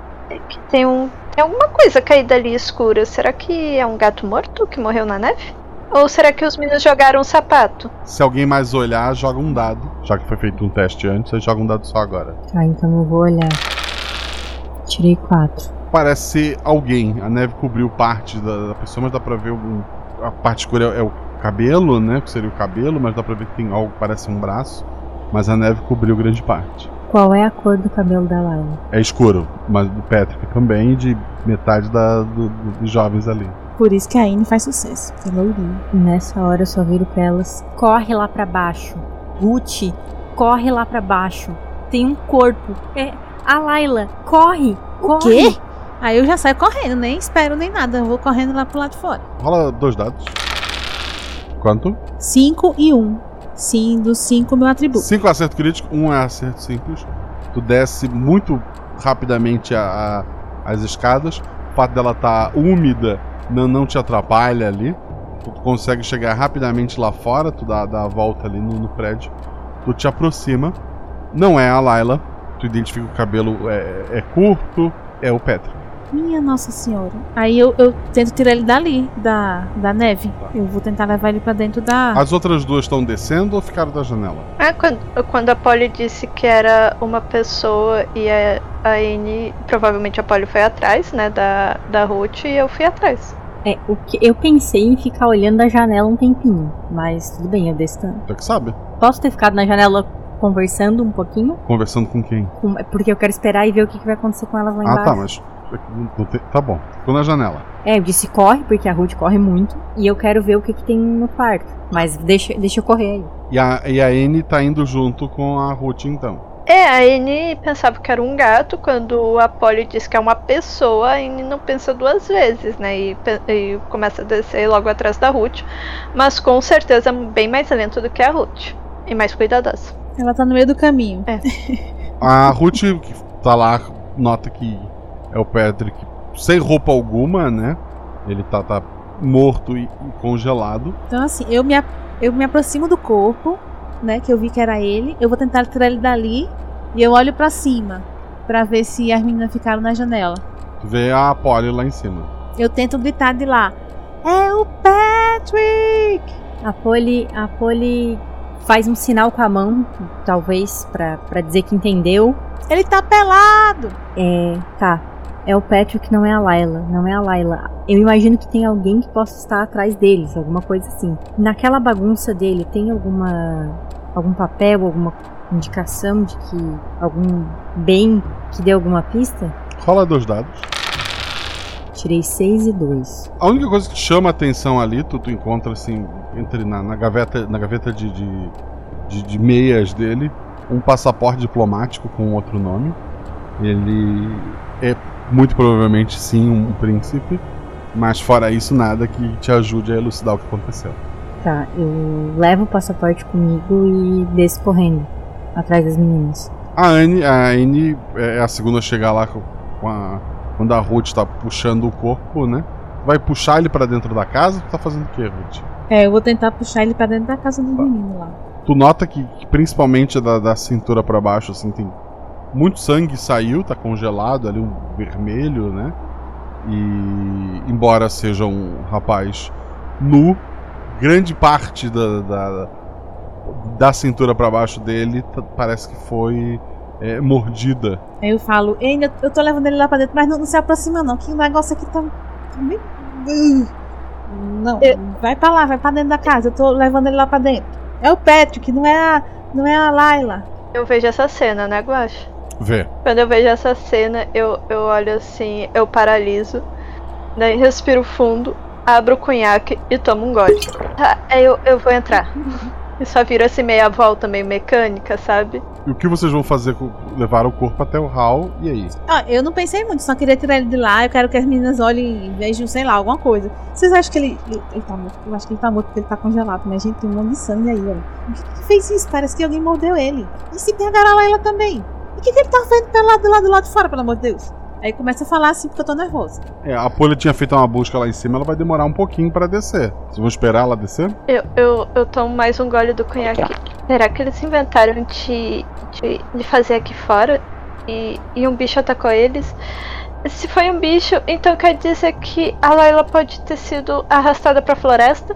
que tem, um, tem alguma coisa caída ali escura. Será que é um gato morto que morreu na neve? Ou será que os meninos jogaram um sapato? Se alguém mais olhar, joga um dado. Já que foi feito um teste antes, aí joga um dado só agora. Tá, então eu vou olhar. Tirei quatro. Parece ser alguém. A neve cobriu parte da, da pessoa, mas dá pra ver algum. A parte escura é, é o cabelo, né? Que seria o cabelo, mas dá pra ver que tem algo que parece um braço. Mas a neve cobriu grande parte. Qual é a cor do cabelo da Laila? É escuro, mas do Patrick também e de metade da, do- do- dos jovens ali. Por isso que a Anne faz sucesso. Que é. Nessa hora eu só viro pra elas. Corre lá pra baixo. Ruth, corre lá pra baixo. Tem um corpo. É a Laila. Corre! O corre! quê? Aí eu já saio correndo, nem espero nem nada. Eu vou correndo lá pro lado de fora. Rola dois dados. Quanto? 5 e 1. Um. Sim, dos 5 meu atributo. Cinco acerto crítico, um é acerto simples. Tu desce muito rapidamente a- a- as escadas. O fato dela estar úmida não, não te atrapalha ali. Tu consegue chegar rapidamente lá fora, tu dá, dá a volta ali no, no prédio. Tu te aproxima. Não é a Layla. Tu identifica que o cabelo é, é curto. É o Petra. Minha Nossa Senhora. Aí eu, eu tento tirar ele dali, da, da neve. Eu vou tentar levar ele pra dentro da. As outras duas estão descendo ou ficaram da janela? Ah, quando, quando a Polly disse que era uma pessoa e a, a Anne, provavelmente a Polly foi atrás, né, da, da Ruth, e eu fui atrás. É, o que eu pensei em ficar olhando da janela um tempinho, mas tudo bem, eu desço. Tu é que sabe. Posso ter ficado na janela conversando um pouquinho? Conversando com quem? Com- Porque eu quero esperar e ver o que, que vai acontecer com elas lá Ah, embaixo. tá, mas. Tá bom. Ficou na janela. É, eu disse corre, porque a Ruth corre muito. E eu quero ver o que, que tem no quarto. Mas deixa, deixa eu correr aí. E a, e a Anne tá indo junto com a Ruth, então. É, a Anne pensava que era um gato, quando a Polly diz que é uma pessoa, a Anne não pensa duas vezes, né, e, e começa a descer logo atrás da Ruth, mas com certeza bem mais lento do que a Ruth, e mais cuidadosa. Ela tá no meio do caminho. É. (laughs) A Ruth, que tá lá, nota que é o Patrick sem roupa alguma, né? Ele tá, tá morto e, e congelado. Então, assim, eu me, eu me aproximo do corpo, né? Que eu vi que era ele. Eu vou tentar tirar ele dali. E eu olho pra cima. Pra ver se as meninas ficaram na janela. Tu vê a Polly lá em cima. Eu tento gritar de lá. É o Patrick! A Polly, a Polly faz um sinal com a mão, talvez, pra, pra dizer que entendeu. Ele tá pelado! É, tá. É o Patrick, não é a Layla. Não é a Layla. Eu imagino que tem alguém que possa estar atrás deles, alguma coisa assim. Naquela bagunça dele, tem alguma. algum papel, alguma indicação de que. algum bem que dê alguma pista? Rola dois dados. Tirei 6 e 2. A única coisa que chama a atenção ali, tu, tu encontra assim, entre na, na gaveta, na gaveta de, de, de, de meias dele, um passaporte diplomático com outro nome. Ele é muito provavelmente sim um príncipe, mas fora isso nada que te ajude a elucidar o que aconteceu. Tá, eu levo o passaporte comigo e desço correndo atrás das meninas. A Anne, a Anne é a segunda a chegar lá com a, quando a Ruth tá puxando o corpo, né? Vai puxar ele para dentro da casa? Tu tá fazendo o que, Ruth? É, eu vou tentar puxar ele pra dentro da casa do menino lá. Tu nota que, que principalmente da, da cintura para baixo, assim, tem muito sangue saiu, tá congelado ali, um vermelho, né? E embora seja um rapaz nu, grande parte da, da, da cintura para baixo dele tá- parece que foi é, mordida. Aí eu falo, ei, eu- eu tô levando ele lá pra dentro, mas não, não se aproxima não, que o negócio aqui tá. tá meio-. (laughs) Não, vai pra lá, vai pra dentro da casa, eu tô levando ele lá pra dentro. É o Patrick, não é a, não é a Laila. Eu vejo essa cena, né, Guacha? Vê. Quando eu vejo essa cena, eu, eu olho assim, eu paraliso, daí respiro fundo, abro o cunhaque e tomo um gole. Tá, aí eu, eu vou entrar. E só viro assim meia volta, meio mecânica, sabe? E o que vocês vão fazer com levar o corpo até o hall e aí? Ah, eu não pensei muito, só queria tirar ele de lá. Eu quero que as meninas olhem e vejam, sei lá, alguma coisa. Vocês acham que ele, ele, ele tá morto? Eu acho que ele tá morto porque ele tá congelado. Mas, gente, tem um monte de sangue aí, olha. O que, que fez isso? Parece que alguém mordeu ele. E se pegaram a Laila também? O que, que ele tá vendo pelo lado, do lado, do lado de fora, pelo amor de Deus? Aí começa a falar assim porque eu tô nervosa. É, a Polly tinha feito uma busca lá em cima, ela vai demorar um pouquinho pra descer. Vocês vão esperar ela descer? Eu, eu, eu tomo mais um gole do cunhaque. Será que eles inventaram de, de, de fazer aqui fora? E, e um bicho atacou eles? Se foi um bicho, então quer dizer que a Layla pode ter sido arrastada pra floresta?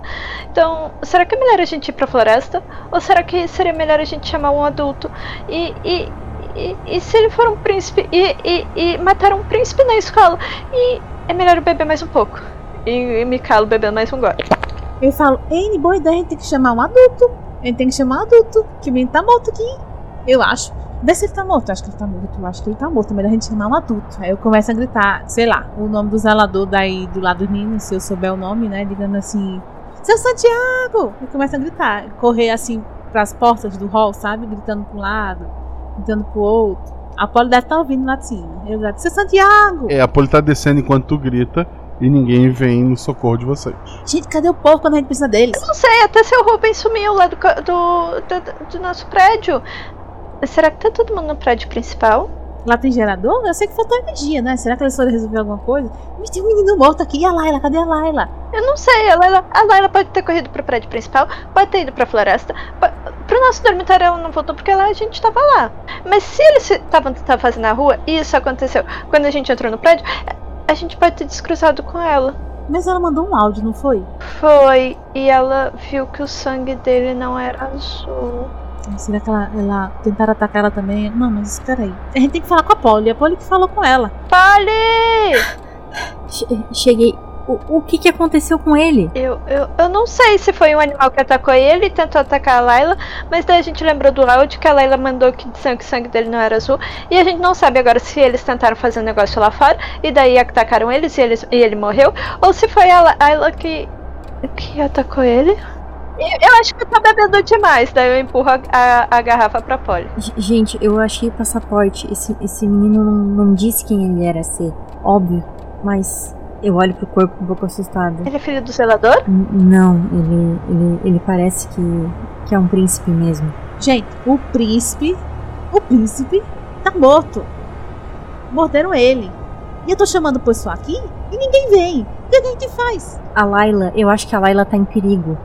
Então, será que é melhor a gente ir pra floresta? Ou será que seria melhor a gente chamar um adulto? E, e, e, e se ele for um príncipe e, e, e matar um príncipe na escola? E é melhor eu beber mais um pouco. E, e me calo bebendo mais um gole. Eu falo, N, boa ideia, a gente tem que chamar um adulto. A gente tem que chamar um adulto. Que o menino tá morto aqui. Eu acho. Vê se ele tá morto. Eu acho que ele tá morto. Eu acho que ele tá morto. É melhor a gente chamar um adulto. Aí eu começo a gritar, sei lá, o nome do zelador daí do lado dos meninos, se eu souber o nome, né? Digando assim, seu Santiago! Eu começo a gritar. Correr assim pras portas do hall, sabe? Gritando um lado, gritando pro outro. A Polly deve estar ouvindo lá de cima. Eu grito, seu Santiago! É, a Polly tá descendo enquanto tu grita e ninguém vem no socorro de vocês. Gente, cadê o povo quando a gente precisa deles? Não sei, até seu Rubens sumiu lá do, do, do, do nosso prédio. Será que tá todo mundo no prédio principal? Lá tem gerador? Eu sei que faltou energia, né? Será que eles foram resolver alguma coisa? Mas tem um menino morto aqui. E a Laila? Cadê a Laila? Eu não sei, a Layla, a Layla pode ter corrido pro prédio principal, pode ter ido pra floresta. Pro nosso dormitório ela não voltou porque lá a gente tava lá. Mas se eles estavam fazendo na rua e isso aconteceu quando a gente entrou no prédio, a gente pode ter descruzado com ela. Mas ela mandou um áudio, não foi? Foi, e ela viu que o sangue dele não era azul. Será que ela, ela tentaram atacar ela também? Não, mas espera aí. A gente tem que falar com a Polly. A Polly que falou com ela. Polly! Che- Cheguei. O, o que que aconteceu com ele? Eu, eu, eu não sei se foi um animal que atacou ele e tentou atacar a Layla, mas daí a gente lembrou do áudio que a Layla mandou que disseram que o sangue dele não era azul. E a gente não sabe agora se eles tentaram fazer um negócio lá fora e daí atacaram eles e, eles, e ele morreu, ou se foi a Layla que, que atacou ele. Eu acho que eu tô bebendo demais, daí eu empurro a, a, a garrafa pra Polly. G- Gente, eu achei o passaporte. Esse, esse menino não, não disse quem ele era ser. Óbvio. Mas eu olho pro corpo um pouco assustada. Ele é filho do zelador? N- Não, ele, ele, ele parece que, que é um príncipe mesmo. Gente, o príncipe. O príncipe tá morto. Morderam ele. E eu tô chamando o pessoal aqui e ninguém vem. O que a gente faz? A Layla, eu acho que a Layla tá em perigo.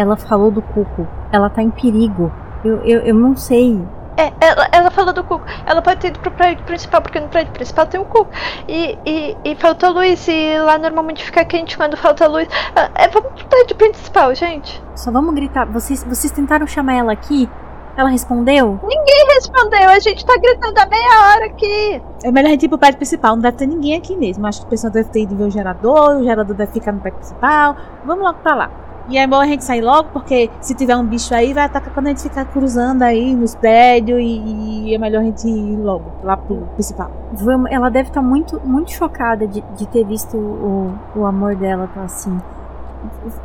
Ela falou do Cuco. Ela tá em perigo. Eu, eu, eu não sei. É, ela, ela falou do Cuco. Ela pode ter ido pro prédio principal, porque no prédio principal tem um Cuco. E, e, e falta luz, e lá normalmente fica quente quando falta luz. Ah, É, vamos pro prédio principal, gente. Só vamos gritar. Vocês, vocês tentaram chamar ela aqui? Ela respondeu? Ninguém respondeu, a gente tá gritando há meia hora aqui. É melhor a gente ir pro prédio principal, não deve ter ninguém aqui mesmo. Acho que o pessoal deve ter ido ver o gerador, o gerador deve ficar no prédio principal. Vamos logo pra lá. E é bom a gente sair logo, porque se tiver um bicho aí, vai atacar quando a gente ficar cruzando aí nos prédios e, e é melhor a gente ir logo lá pro principal. Vamos, ela deve estar muito, muito chocada de, de ter visto o, o amor dela tá assim.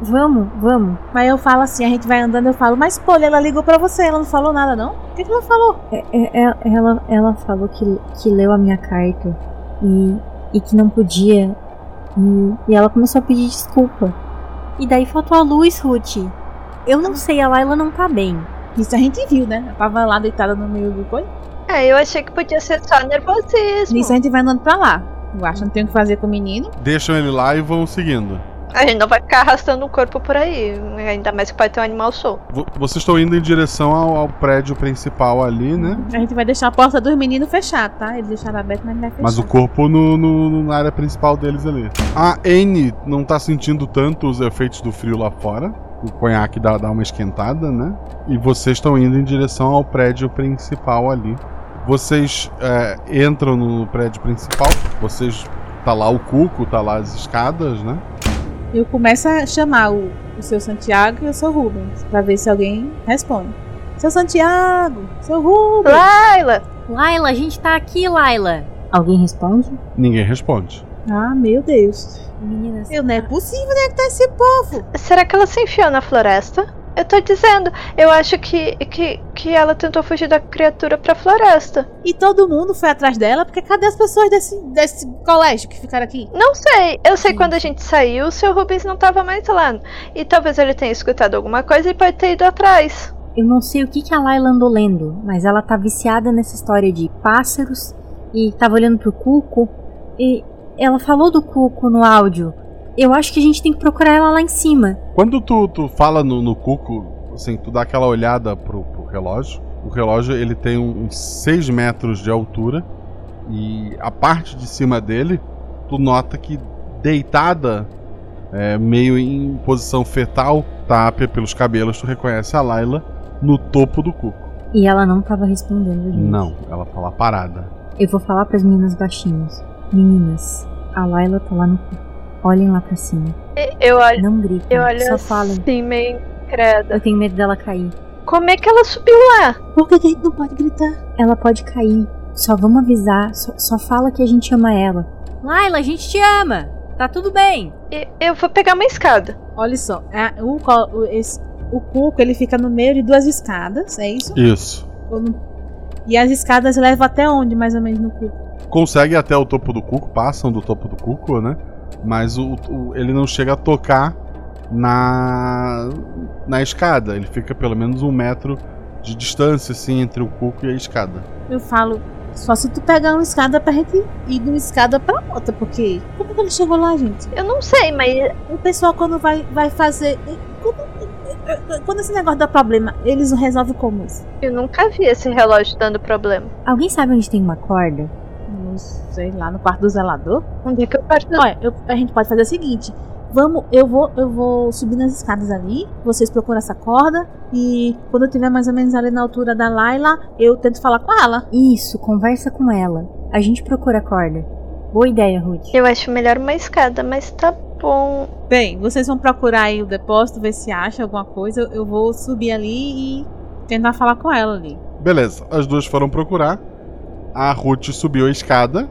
Vamos, vamos. Mas eu falo assim, a gente vai andando, eu falo, mas pô, ela ligou pra você, ela não falou nada, não? O que, que ela falou? É, é, é, ela, ela falou que, que leu a minha carta e, e que não podia. E, e ela começou a pedir desculpa. E daí faltou a luz, Ruth. Eu não sei, a Laila não tá bem. Isso a gente viu, né? Ela tava lá deitada no meio do coisa. É, eu achei que podia ser só nervosismo. Nisso a gente vai andando pra lá. Eu acho que não tem o que fazer com o menino. Deixam ele lá e vão seguindo. A gente não vai ficar arrastando o corpo por aí. Ainda mais que pode ter um animal solto. Vocês estão indo em direção ao, ao prédio principal ali, né? A gente vai deixar a porta dos meninos fechada, tá? Eles deixaram aberto, mas vai fechar. Mas o corpo no, no- na área principal deles ali. A Anne não tá sentindo tanto os efeitos do frio lá fora. O conhaque dá, dá uma esquentada, né? E vocês estão indo em direção ao prédio principal ali. Vocês é, entram no prédio principal. Vocês. Tá lá o cuco, tá lá as escadas, né? Eu começo a chamar o, o seu Santiago e o seu Rubens, pra ver se alguém responde. Seu Santiago, seu Rubens. Laila! Laila, a gente tá aqui, Laila. Alguém responde? Ninguém responde. Ah, meu Deus. Meninas. Eu, não é possível, né, que tá esse povo. Será que ela se enfiou na floresta? Eu tô dizendo, eu acho que, que, que ela tentou fugir da criatura pra floresta. E todo mundo foi atrás dela, porque cadê as pessoas desse, desse colégio que ficaram aqui? Não sei, eu sei quando a gente saiu, o seu Rubens não tava mais lá. E talvez ele tenha escutado alguma coisa e pode ter ido atrás. Eu não sei o que, que a Laila andou lendo, mas ela tá viciada nessa história de pássaros e tava olhando pro Cuco e ela falou do Cuco no áudio. Eu acho que a gente tem que procurar ela lá em cima. Quando tu, tu fala no, no cuco, assim, tu dá aquela olhada pro, pro relógio. O relógio ele tem uns 6 metros de altura. E a parte de cima dele, tu nota que deitada, é, meio em posição fetal, tá pe- pelos cabelos, tu reconhece a Layla no topo do cuco. E ela não tava respondendo, gente. Não, ela tá lá parada. Eu vou falar pras meninas baixinhos. Meninas, a Laila tá lá no cuco. Olhem lá pra cima. Eu olho, Não gritem, eu olho só falem. assim, meio incrédula. Eu tenho medo dela cair. Como é que ela subiu lá? Por que, que a gente não pode gritar? Ela pode cair. Só vamos avisar. Só, só fala que a gente ama ela. Laila, a gente te ama. Tá tudo bem. E- Eu vou pegar uma escada. Olha só, é, o, o, esse, o cuco ele fica no meio de duas escadas, é isso? Isso. E as escadas levam até onde, mais ou menos, no cuco? Consegue até o topo do cuco, passam do topo do cuco, né? Mas o, o- ele não chega a tocar na, na escada. Ele fica pelo menos um metro de distância, assim, entre o cuco e a escada. Eu falo, só se tu pegar uma escada pra gente ir de uma escada pra outra, porque como que ele chegou lá, gente? Eu não sei, mas O pessoal quando vai, vai fazer... Quando, quando esse negócio dá problema, eles resolvem como isso? eu nunca vi esse relógio dando problema. Alguém sabe onde tem uma corda? Sei lá, no quarto do zelador? Onde é que eu parto? Olha, eu- a gente pode fazer o seguinte. Vamos, eu vou, eu vou subir nas escadas ali. Vocês procuram essa corda e quando eu tiver mais ou menos ali na altura da Laila, eu tento falar com ela. Isso, conversa com ela. A gente procura a corda. Boa ideia, Ruth. Eu acho melhor uma escada, mas tá bom. Bem, vocês vão procurar aí o depósito, ver se acha alguma coisa. Eu, eu vou subir ali e tentar falar com ela ali. Beleza, as duas foram procurar. A Ruth subiu a escada.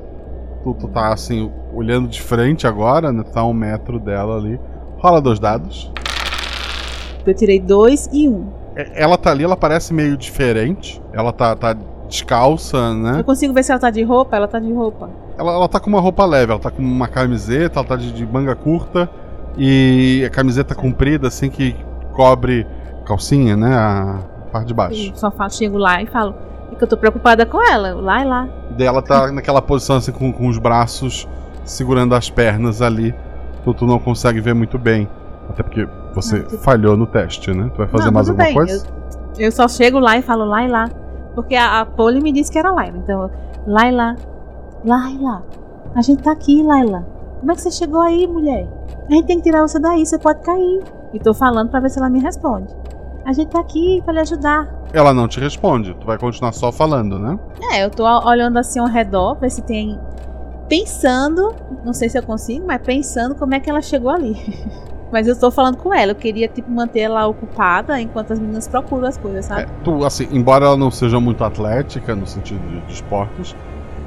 Tu, tu tá assim, olhando de frente agora, né? Tá um metro dela ali. Rola dois dados. Eu tirei dois e um. E- Ela tá ali, ela parece meio diferente. Ela tá, tá descalça, né? Eu consigo ver se ela tá de roupa? Ela tá de roupa. Ela, ela tá com uma roupa leve, ela tá com uma camiseta, ela tá de, de manga curta e a camiseta comprida, assim, que cobre calcinha, né? A parte de baixo. Eu só chego lá e falo é que eu tô preocupada com ela. Lá e lá. Daí ela tá naquela posição, assim, com, com os braços segurando as pernas ali. Tu, tu não consegue ver muito bem. Até porque você Não, tudo- falhou no teste, né? Tu vai fazer Não, mais alguma bem, coisa? Eu só chego lá e falo lá e lá. Porque a, a Polly me disse que era Laila. Então, Laila, Laila, a gente tá aqui, Laila. Como é que você chegou aí, mulher? A gente tem que tirar você daí, você pode cair. E tô falando pra ver se ela me responde. A gente tá aqui pra lhe ajudar. Ela não te responde, tu vai continuar só falando, né? É, eu tô olhando assim ao redor, ver se tem. Pensando, não sei se eu consigo, mas pensando como é que ela chegou ali. (laughs) mas eu tô falando com ela, eu queria, tipo, manter ela ocupada enquanto as meninas procuram as coisas, sabe? É, tu, assim, embora ela não seja muito atlética no sentido de, de esportes,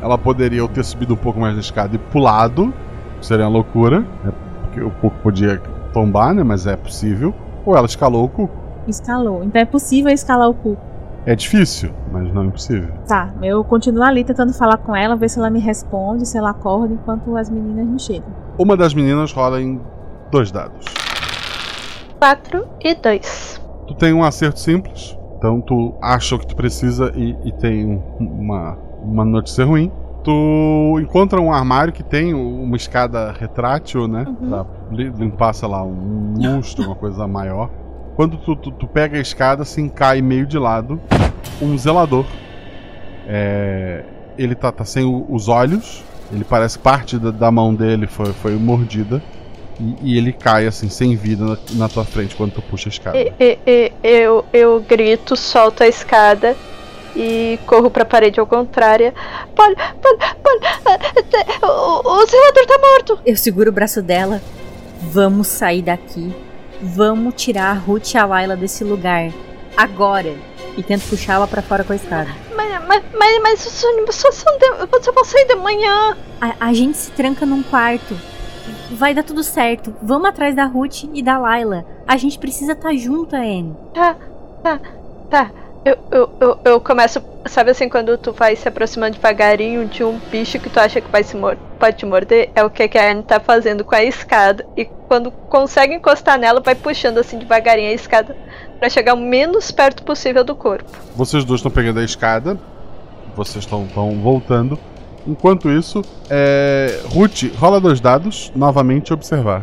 ela poderia ter subido um pouco mais da escada e pulado, seria uma loucura, né? porque o pouco podia tombar, né? Mas é possível. Ou ela escalou o cuco. Escalou. Então é possível escalar o cuco. É difícil, mas não é impossível. Tá, eu continuo ali tentando falar com ela, ver se ela me responde, se ela acorda enquanto as meninas não chegam. Uma das meninas rola em dois dados. 4 e 2. Tu tem um acerto simples, então tu acha o que tu precisa e, e tem um- uma, uma notícia ruim. Tu encontra um armário que tem uma escada retrátil, né? Pra li- limpar, sei lá, um lustre, uma coisa maior. Quando tu, tu, tu pega a escada, assim, cai meio de lado um zelador. É, ele tá, tá sem o- os olhos. Ele parece que parte da, da mão dele foi, foi mordida. E, e ele cai, assim, sem vida na, na tua frente quando tu puxa a escada. E- e- e- eu, eu grito, solto a escada e corro pra parede ao contrário. Polly, Polly, Polly, ah, o, o zelador tá morto. Eu seguro o braço dela. Vamos sair daqui. Vamos tirar a Ruth e a Layla desse lugar. Agora. E tento puxá-la pra fora com a escada. Mas, mas, mas, mas os ônibus só são de, só vão sair de manhã. A, a gente se tranca num quarto. Vai dar tudo certo. Vamos atrás da Ruth e da Layla. A gente precisa estar junto, Anne. Tá, tá, tá. Eu, eu, eu, eu começo, sabe assim, quando tu vai se aproximando devagarinho de um bicho que tu acha que vai se pode te morder, é o que que a Anne tá fazendo com a escada. E quando consegue encostar nela, vai puxando assim devagarinho a escada pra chegar o menos perto possível do corpo. Vocês dois estão pegando a escada. Vocês estão estão voltando. Enquanto isso, é... Ruth, rola dois dados, novamente observar.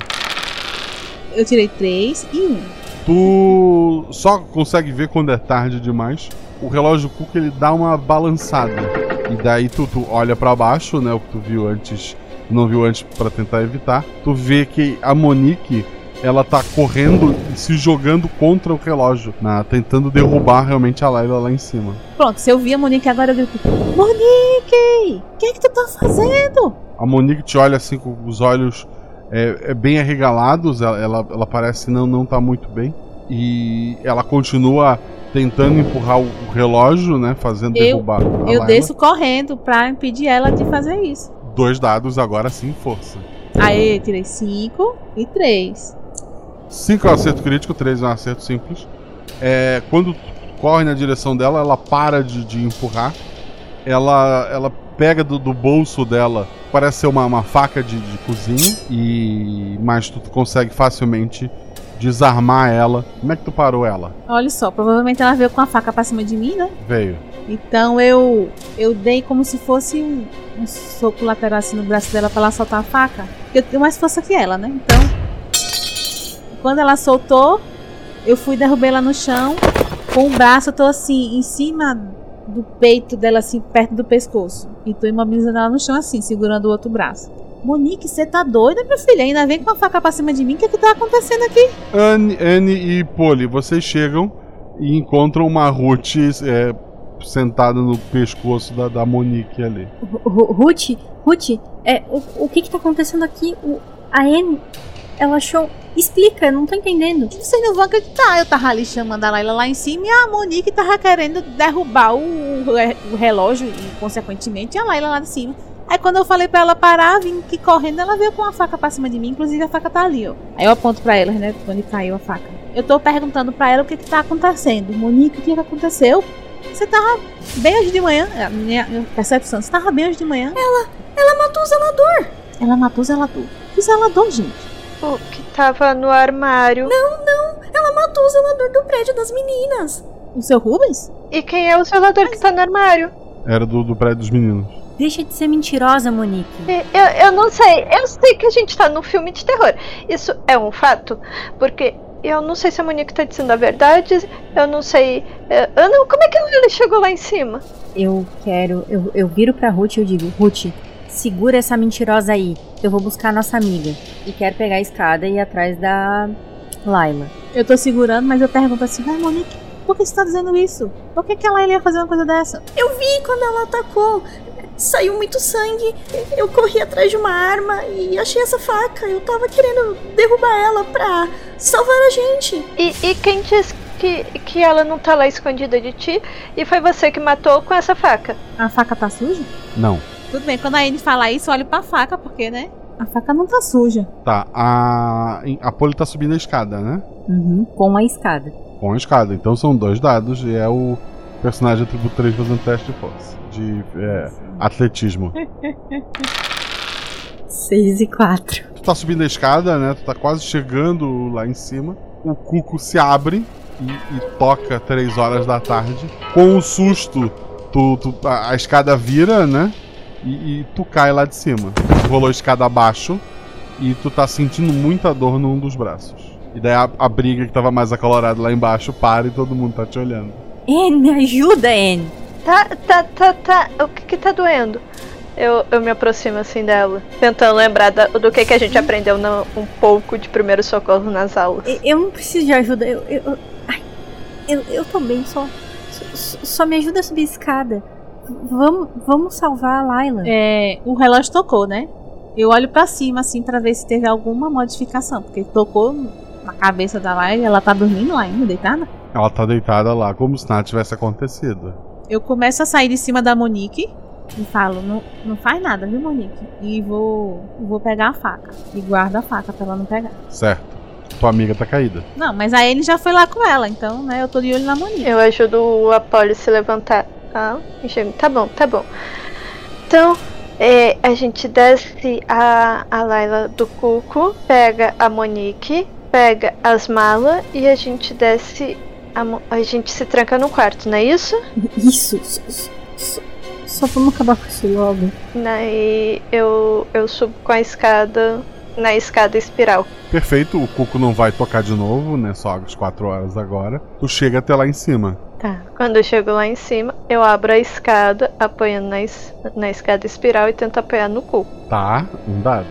Eu tirei três e um. Tu só consegue ver quando é tarde demais. O relógio Cook ele dá uma balançada. E daí tu, tu olha pra baixo, né? O que tu viu antes, não viu antes pra tentar evitar. Tu vê que a Monique ela tá correndo e se jogando contra o relógio, né, tentando derrubar realmente a Layla lá em cima. Pronto, se eu vi a Monique agora, eu grito: Monique! O que é que tu tá fazendo? A Monique te olha assim com os olhos é, é bem arregalados, ela, ela, ela parece não não tá muito bem e ela continua tentando empurrar o, o relógio, né, fazendo Eu- derrubar. Eu Layla. desço correndo pra impedir ela de fazer isso. Dois dados agora sim, força. Aí, tirei cinco e três. 5 é um acerto crítico, 3 é um acerto simples. É, quando corre na direção dela, ela para de, de empurrar. Ela, ela pega do, do bolso dela, parece ser uma, uma faca de, de cozinha, e mas tu consegue facilmente desarmar ela. Como é que tu parou ela? Olha só, provavelmente ela veio com a faca pra cima de mim, né? Veio. Então eu eu dei como se fosse um, um soco lateral assim no braço dela pra ela soltar a faca. Eu tenho mais força que ela, né? Então, quando ela soltou, eu fui derrubar ela no chão. Com o braço, eu tô assim, em cima do peito dela, assim, perto do pescoço. E tô imobilizando ela no chão, assim, segurando o outro braço. Monique, você tá doida, minha filha? Ainda vem com a faca pra cima de mim? O que que tá acontecendo aqui? Anne, Anne e Polly, vocês chegam e encontram uma Ruth é, sentada no pescoço da, da Monique ali. Ru- Ruth, Ruth, é, o, o que que tá acontecendo aqui? O, a Anne, ela achou... Explica, não tô entendendo. Vocês não vão acreditar. Eu tava ali chamando a Laila lá em cima e a Monique tava querendo derrubar o, o relógio e, consequentemente, a Laila lá de cima. Aí quando eu falei pra ela parar, vim que correndo, ela veio com a faca pra cima de mim. Inclusive a faca tá ali, ó. Aí eu aponto pra ela, né? Onde caiu a faca. Eu tô perguntando pra ela o que que tá acontecendo. Monique, o que que aconteceu? Você tava bem hoje de manhã? A minha percepção, você tava bem hoje de manhã? Ela, ela matou o zelador. Ela matou o zelador. Que zelador, gente? O que tava no armário. Não, não, ela matou o zelador do prédio das meninas. O seu Rubens? E quem é o zelador que tá no armário? Era do, do prédio dos meninos. Deixa de ser mentirosa, Monique. Eu, eu não sei, eu sei que a gente tá num filme de terror. Isso é um fato, porque eu não sei se a Monique tá dizendo a verdade, eu não sei. eh, não, como é que ele chegou lá em cima? Eu quero. Eu, eu viro pra Ruth e eu digo: Ruth, segura essa mentirosa aí. Eu vou buscar a nossa amiga. E quero pegar a escada e ir atrás da. Laila. Eu tô segurando, mas eu pergunto assim, ai Monique, por que você tá dizendo isso? Por que, que ela ia fazer uma coisa dessa? Eu vi quando ela atacou. Saiu muito sangue. Eu corri atrás de uma arma e achei essa faca. Eu tava querendo derrubar ela pra salvar a gente. E, e quem disse que, que ela não tá lá escondida de ti e foi você que matou com essa faca? A faca tá suja? Não. Tudo bem, quando a Anne fala isso, eu olho pra faca, porque, né? A faca não tá suja. Tá, a, a Polly tá subindo a escada, né? Uhum, com a escada. Com a escada. Então são dois dados e é o personagem atributo 3 fazendo teste de força. De é, atletismo. (laughs) 6 e 4. Tu tá subindo a escada, né? Tu tá quase chegando lá em cima. O cuco se abre e, e toca 3 horas da tarde. Com um susto, tu, tu- a, a escada vira, né? E, e tu cai lá de cima. Tu rolou a escada abaixo e tu tá sentindo muita dor num dos braços. E daí a, a briga que tava mais acalorada lá embaixo para e todo mundo tá te olhando. Anne, me ajuda, Anne. Tá, tá, tá, tá. O que que tá doendo? Eu, eu me aproximo assim dela, tentando lembrar da- do que, que a gente aprendeu no- um pouco de primeiro socorro nas aulas. E- Eu não preciso de ajuda. Eu. Eu, eu, ai, eu, eu tô bem, só, só. Só me ajuda a subir a escada. Vamos, vamos salvar a Laila. É, o relógio tocou, né? Eu olho pra cima, assim, pra ver se teve alguma modificação. Porque tocou na cabeça da Laila, ela tá dormindo lá ainda, deitada. Ela tá deitada lá como se nada tivesse acontecido. Eu começo a sair de cima da Monique e falo, não, não faz nada, viu, Monique? E vou, vou pegar a faca. E guardo a faca pra ela não pegar. Certo. Tua amiga tá caída. Não, mas a ele já foi lá com ela, então, né, eu tô de olho na Monique. Eu ajudo o Apollo a se levantar. Ah, enxergo. Tá bom, tá bom. Então, é, a gente desce a, a Laila do Cuco, pega a Monique, pega as malas e a gente desce. A, a gente se tranca no quarto, não é isso? Isso. Só, só, só vamos acabar com isso logo. Daí eu, eu subo com a escada na escada espiral. Perfeito, o Cuco não vai tocar de novo, né? Só às 4 horas agora. Tu chega até lá em cima. Tá. Quando eu chego lá em cima, eu abro a escada, apoiando na, es- na escada espiral e tento apoiar no cu. Tá, um dado.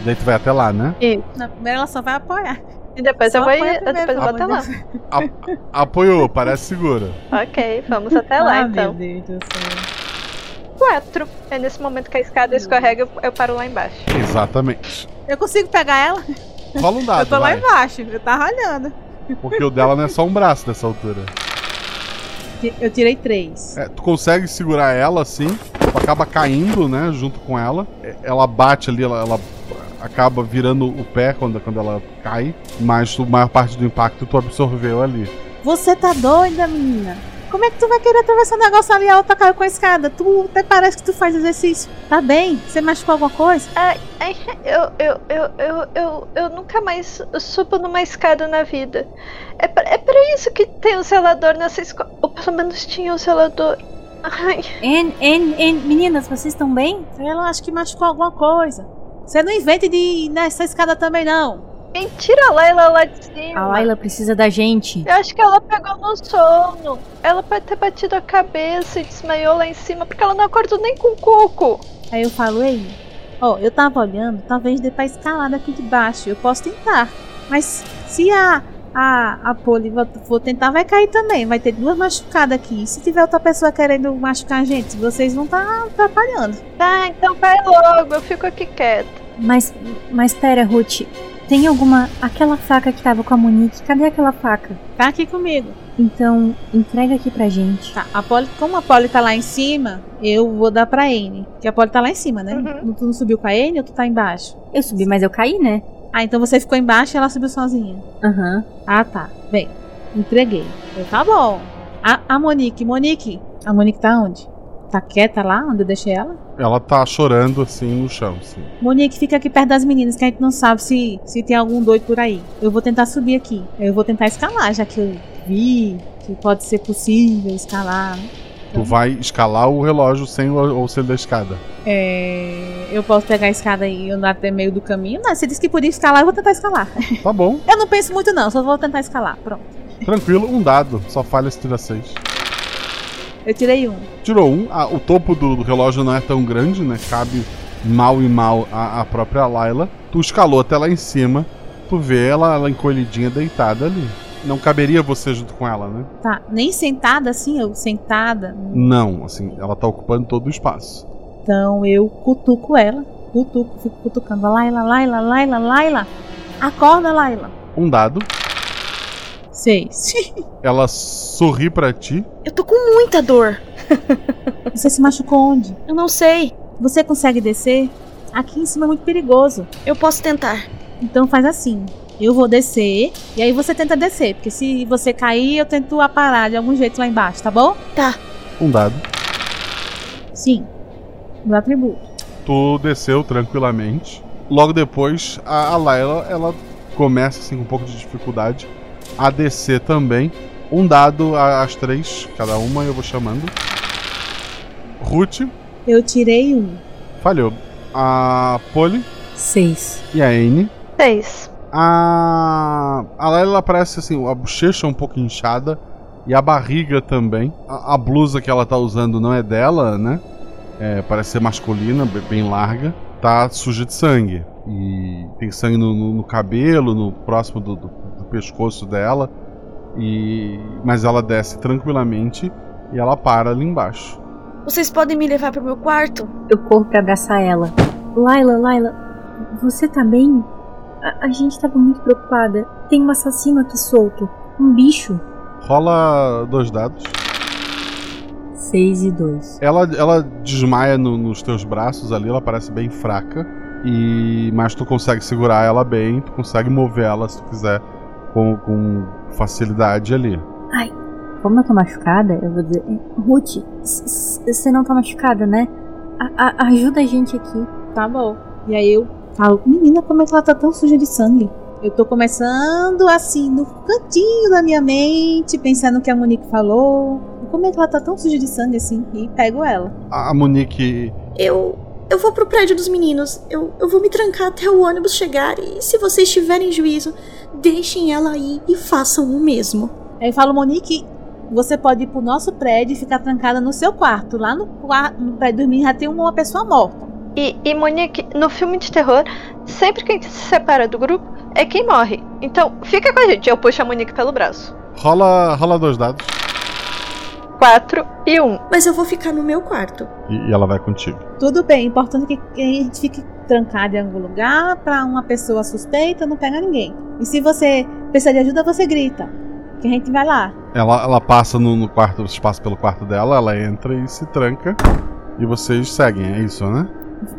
E daí tu vai até lá, né? E, Na primeira ela só vai apoiar. e depois Só eu vou, depois eu vou até lá. A- apoiou, parece segura. Ok, vamos até lá (laughs) ah, então. meu Deus do céu. Quatro. É nesse momento que a escada escorrega, eu, eu paro lá embaixo. Exatamente. Eu consigo pegar ela? Rola um dado, (laughs) eu tô lá vai. embaixo, eu tava olhando. Porque o dela não é só um braço dessa altura. Eu tirei três. É, tu consegue segurar ela assim, tu acaba caindo, né, junto com ela. É, Ela bate ali, ela, ela acaba virando o pé quando, quando ela cai, mas a maior parte do impacto tu absorveu ali. Você tá doida, menina? Como é que tu vai querer atravessar um negócio ali alto caiu com a escada? Tu até parece que tu faz exercício. Tá bem? Você machucou alguma coisa? Ai, ai, eu, eu, eu, eu, eu, eu nunca mais subo numa escada na vida. É pra, é pra isso que tem o zelador nessa escola. Ou pelo menos tinha o zelador. Ai, Anne, Anne, Anne, meninas, vocês estão bem? Ela acho que machucou alguma coisa. Você não invente de ir nessa escada também, não. Quem tira a Laila lá de cima? A Laila precisa da gente. Eu acho que ela pegou no sono. Ela pode ter batido a cabeça e desmaiou lá em cima, porque ela não acordou nem com o cuco. Aí eu falo, ei, ó, eu tava olhando, talvez dê pra escalar daqui de baixo. Eu posso tentar. Mas se a, a, a Poli for tentar, vai cair também. Vai ter duas machucadas aqui. Se tiver outra pessoa querendo machucar a gente, vocês vão estar atrapalhando. Tá, então vai logo, eu fico aqui quieta. Mas, mas pera, Ruth. Tem alguma. Aquela faca que tava com a Monique, cadê aquela faca? Tá aqui comigo. Então, entrega aqui pra gente. Tá, a Polly, como a Polly tá lá em cima, eu vou dar pra Anne. Que a Polly tá lá em cima, né? Uhum. Tu não subiu com a Anne ou tu tá embaixo? Eu subi, mas eu caí, né? Ah, então você ficou embaixo e ela subiu sozinha. Aham. Ah, tá. Bem, entreguei. Eu, tá bom. A, a Monique, Monique. A Monique tá onde? Tá quieta lá onde eu deixei ela? Ela tá chorando assim no chão, assim. Monique, fica aqui perto das meninas, que a gente não sabe se, se tem algum doido por aí. Eu vou tentar subir aqui. Eu vou tentar escalar, já que eu vi que pode ser possível escalar. né? Tu vai escalar o relógio sem o auxílio da escada. É, eu posso pegar a escada e andar até meio do caminho? Não, você disse que podia escalar, eu vou tentar escalar. Tá bom, (laughs) Eu não penso muito não, só vou tentar escalar. Pronto. tranquilo, um dado. Só falha se tira seis. Eu tirei um. Tirou um, ah, o topo do, do relógio não é tão grande, né? Cabe mal e mal a, a própria Layla. Tu escalou até lá em cima, tu tu vê ela, ela encolhidinha deitada ali. Não caberia você junto com ela, né? Tá, nem sentada assim, eu sentada. Não, assim, ela tá ocupando todo o espaço. Então eu cutuco ela, cutuco, fico cutucando. Laila, Laila, Laila, Laila. Acorda, Laila. Um dado, Seis. ela sorri pra ti. Eu tô com muita dor. (laughs) Você se machucou onde? Eu não sei. Você consegue descer? Aqui em cima é muito perigoso. Eu posso tentar. Então faz assim. Eu vou descer e aí você tenta descer, porque se você cair, eu tento aparar de algum jeito lá embaixo, tá bom? Tá. Um dado. Sim. Do atributo. Tu desceu tranquilamente. Logo depois, a, a Layla, ela começa assim com um pouco de dificuldade a descer também. Um dado a- às três, cada uma, eu vou chamando. Ruth, Eu tirei um. falhou. A Polly Seis. e a Anne. Seis. A, a Layla parece assim, a bochecha um pouco inchada e a barriga também. A, a blusa que ela tá usando não é dela, né? É, parece ser masculina, be- bem larga. Tá suja de sangue. E tem sangue no, no- no cabelo, no próximo do- do pescoço dela. E mas ela desce tranquilamente e ela para ali embaixo. Vocês podem me levar pro meu quarto? Eu corro pra abraçar ela. Laila, Laila, você tá bem? A, a gente tava muito preocupada. Tem um assassino aqui solto. Um bicho. Rola dois dados. Seis e dois. Ela, ela desmaia no- nos teus braços ali, ela parece bem fraca. E mas tu consegue segurar ela bem, tu consegue mover ela se tu quiser com, com facilidade ali. Ai, como eu tô machucada, eu vou dizer. "Eh, Ruth, você não tá machucada, né? A- a- ajuda a gente aqui. Tá bom. E aí eu falo, menina, como é que ela tá tão suja de sangue? Eu tô começando assim, no cantinho da minha mente, pensando no que a Monique falou. Como é que ela tá tão suja de sangue assim? E pego ela. A, a Monique. Eu. Eu vou pro prédio dos meninos. Eu, eu vou me trancar até o ônibus chegar. E se vocês tiverem juízo, deixem ela aí e façam o mesmo. Aí eu falo, Monique, você pode ir pro nosso prédio e ficar trancada no seu quarto. Lá no, quarto, no prédio meninos já tem uma pessoa morta. E, e Monique, no filme de terror, sempre quem se separa do grupo é quem morre. Então, fica com a gente. Eu puxo a Monique pelo braço. Rola, rola dois dados. Quatro e um. Mas eu vou ficar no meu quarto. E, e ela vai contigo. Tudo bem, importante que que a gente fique trancado em algum lugar pra uma pessoa suspeita não pegar ninguém. E se você precisar de ajuda, você grita. Que a gente vai lá. Ela, ela passa no, no quarto, você passa pelo quarto dela, ela entra e se tranca. E vocês seguem, é isso, né?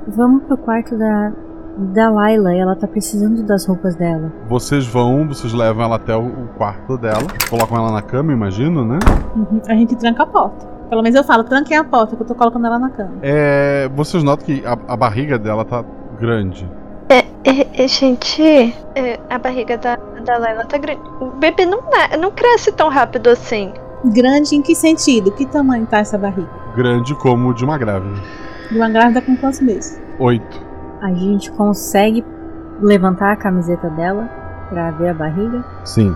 Vamos pro quarto da. Da Laila, ela tá precisando das roupas dela. Vocês vão, vocês levam ela até o, quarto dela, colocam ela na cama, imagino, né? Uhum, A gente tranca a porta. Pelo menos eu falo, tranquem a porta, que eu tô colocando ela na cama. É, vocês notam que a, a barriga dela tá grande. É, é, é, gente, é, a barriga da, da Layla tá grande. O bebê não, não cresce tão rápido assim. Grande em que sentido? Que tamanho tá essa barriga? Grande como de uma grávida. De uma grávida com quantos meses? Oito. A gente consegue levantar a camiseta dela pra ver a barriga. Sim.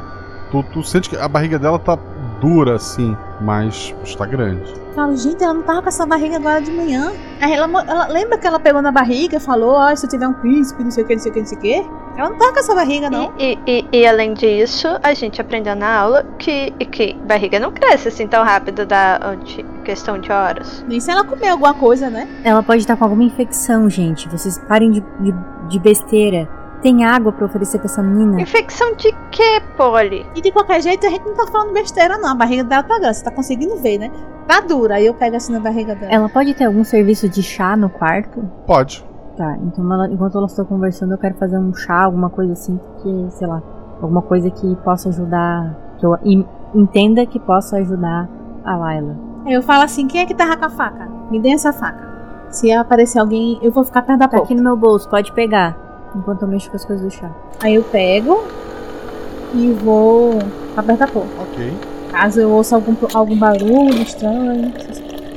Tu, tu sente que a barriga dela tá dura assim, mas está grande. Falo, gente, ela não tava com essa barriga agora de manhã. Aí ela, ela lembra que ela pegou na barriga, falou, ó, se eu tiver um príncipe, não sei o que, não sei o que, não sei o que. Ela não tá com essa barriga, não. E, e, e além disso, a gente aprendeu na aula que, que barriga não cresce assim tão rápido da de questão de horas. Nem se ela comer alguma coisa, né? Ela pode estar com alguma infecção, gente. Vocês parem de, de, de besteira. Tem água pra oferecer pra essa menina? Infecção de quê, Polly? E de qualquer jeito, a gente não tá falando besteira, não. A barriga dela tá grande, você tá conseguindo ver, né? Tá dura. Aí eu pego assim na barriga dela. Ela pode ter algum serviço de chá no quarto? Pode. Tá, então ela- enquanto elas estão conversando, eu quero fazer um chá, alguma coisa assim, porque, sei lá, alguma coisa que possa ajudar. Que eu em- entenda que possa ajudar a Layla. Aí eu falo assim, quem é que tava com a faca? Me dê essa faca. Se aparecer alguém, eu vou ficar perto da Tá porta. aqui no meu bolso, pode pegar. Enquanto eu mexo com as coisas do chá. Aí eu pego e vou pra perto da porta. Ok. Caso eu ouça algum, algum barulho estranho.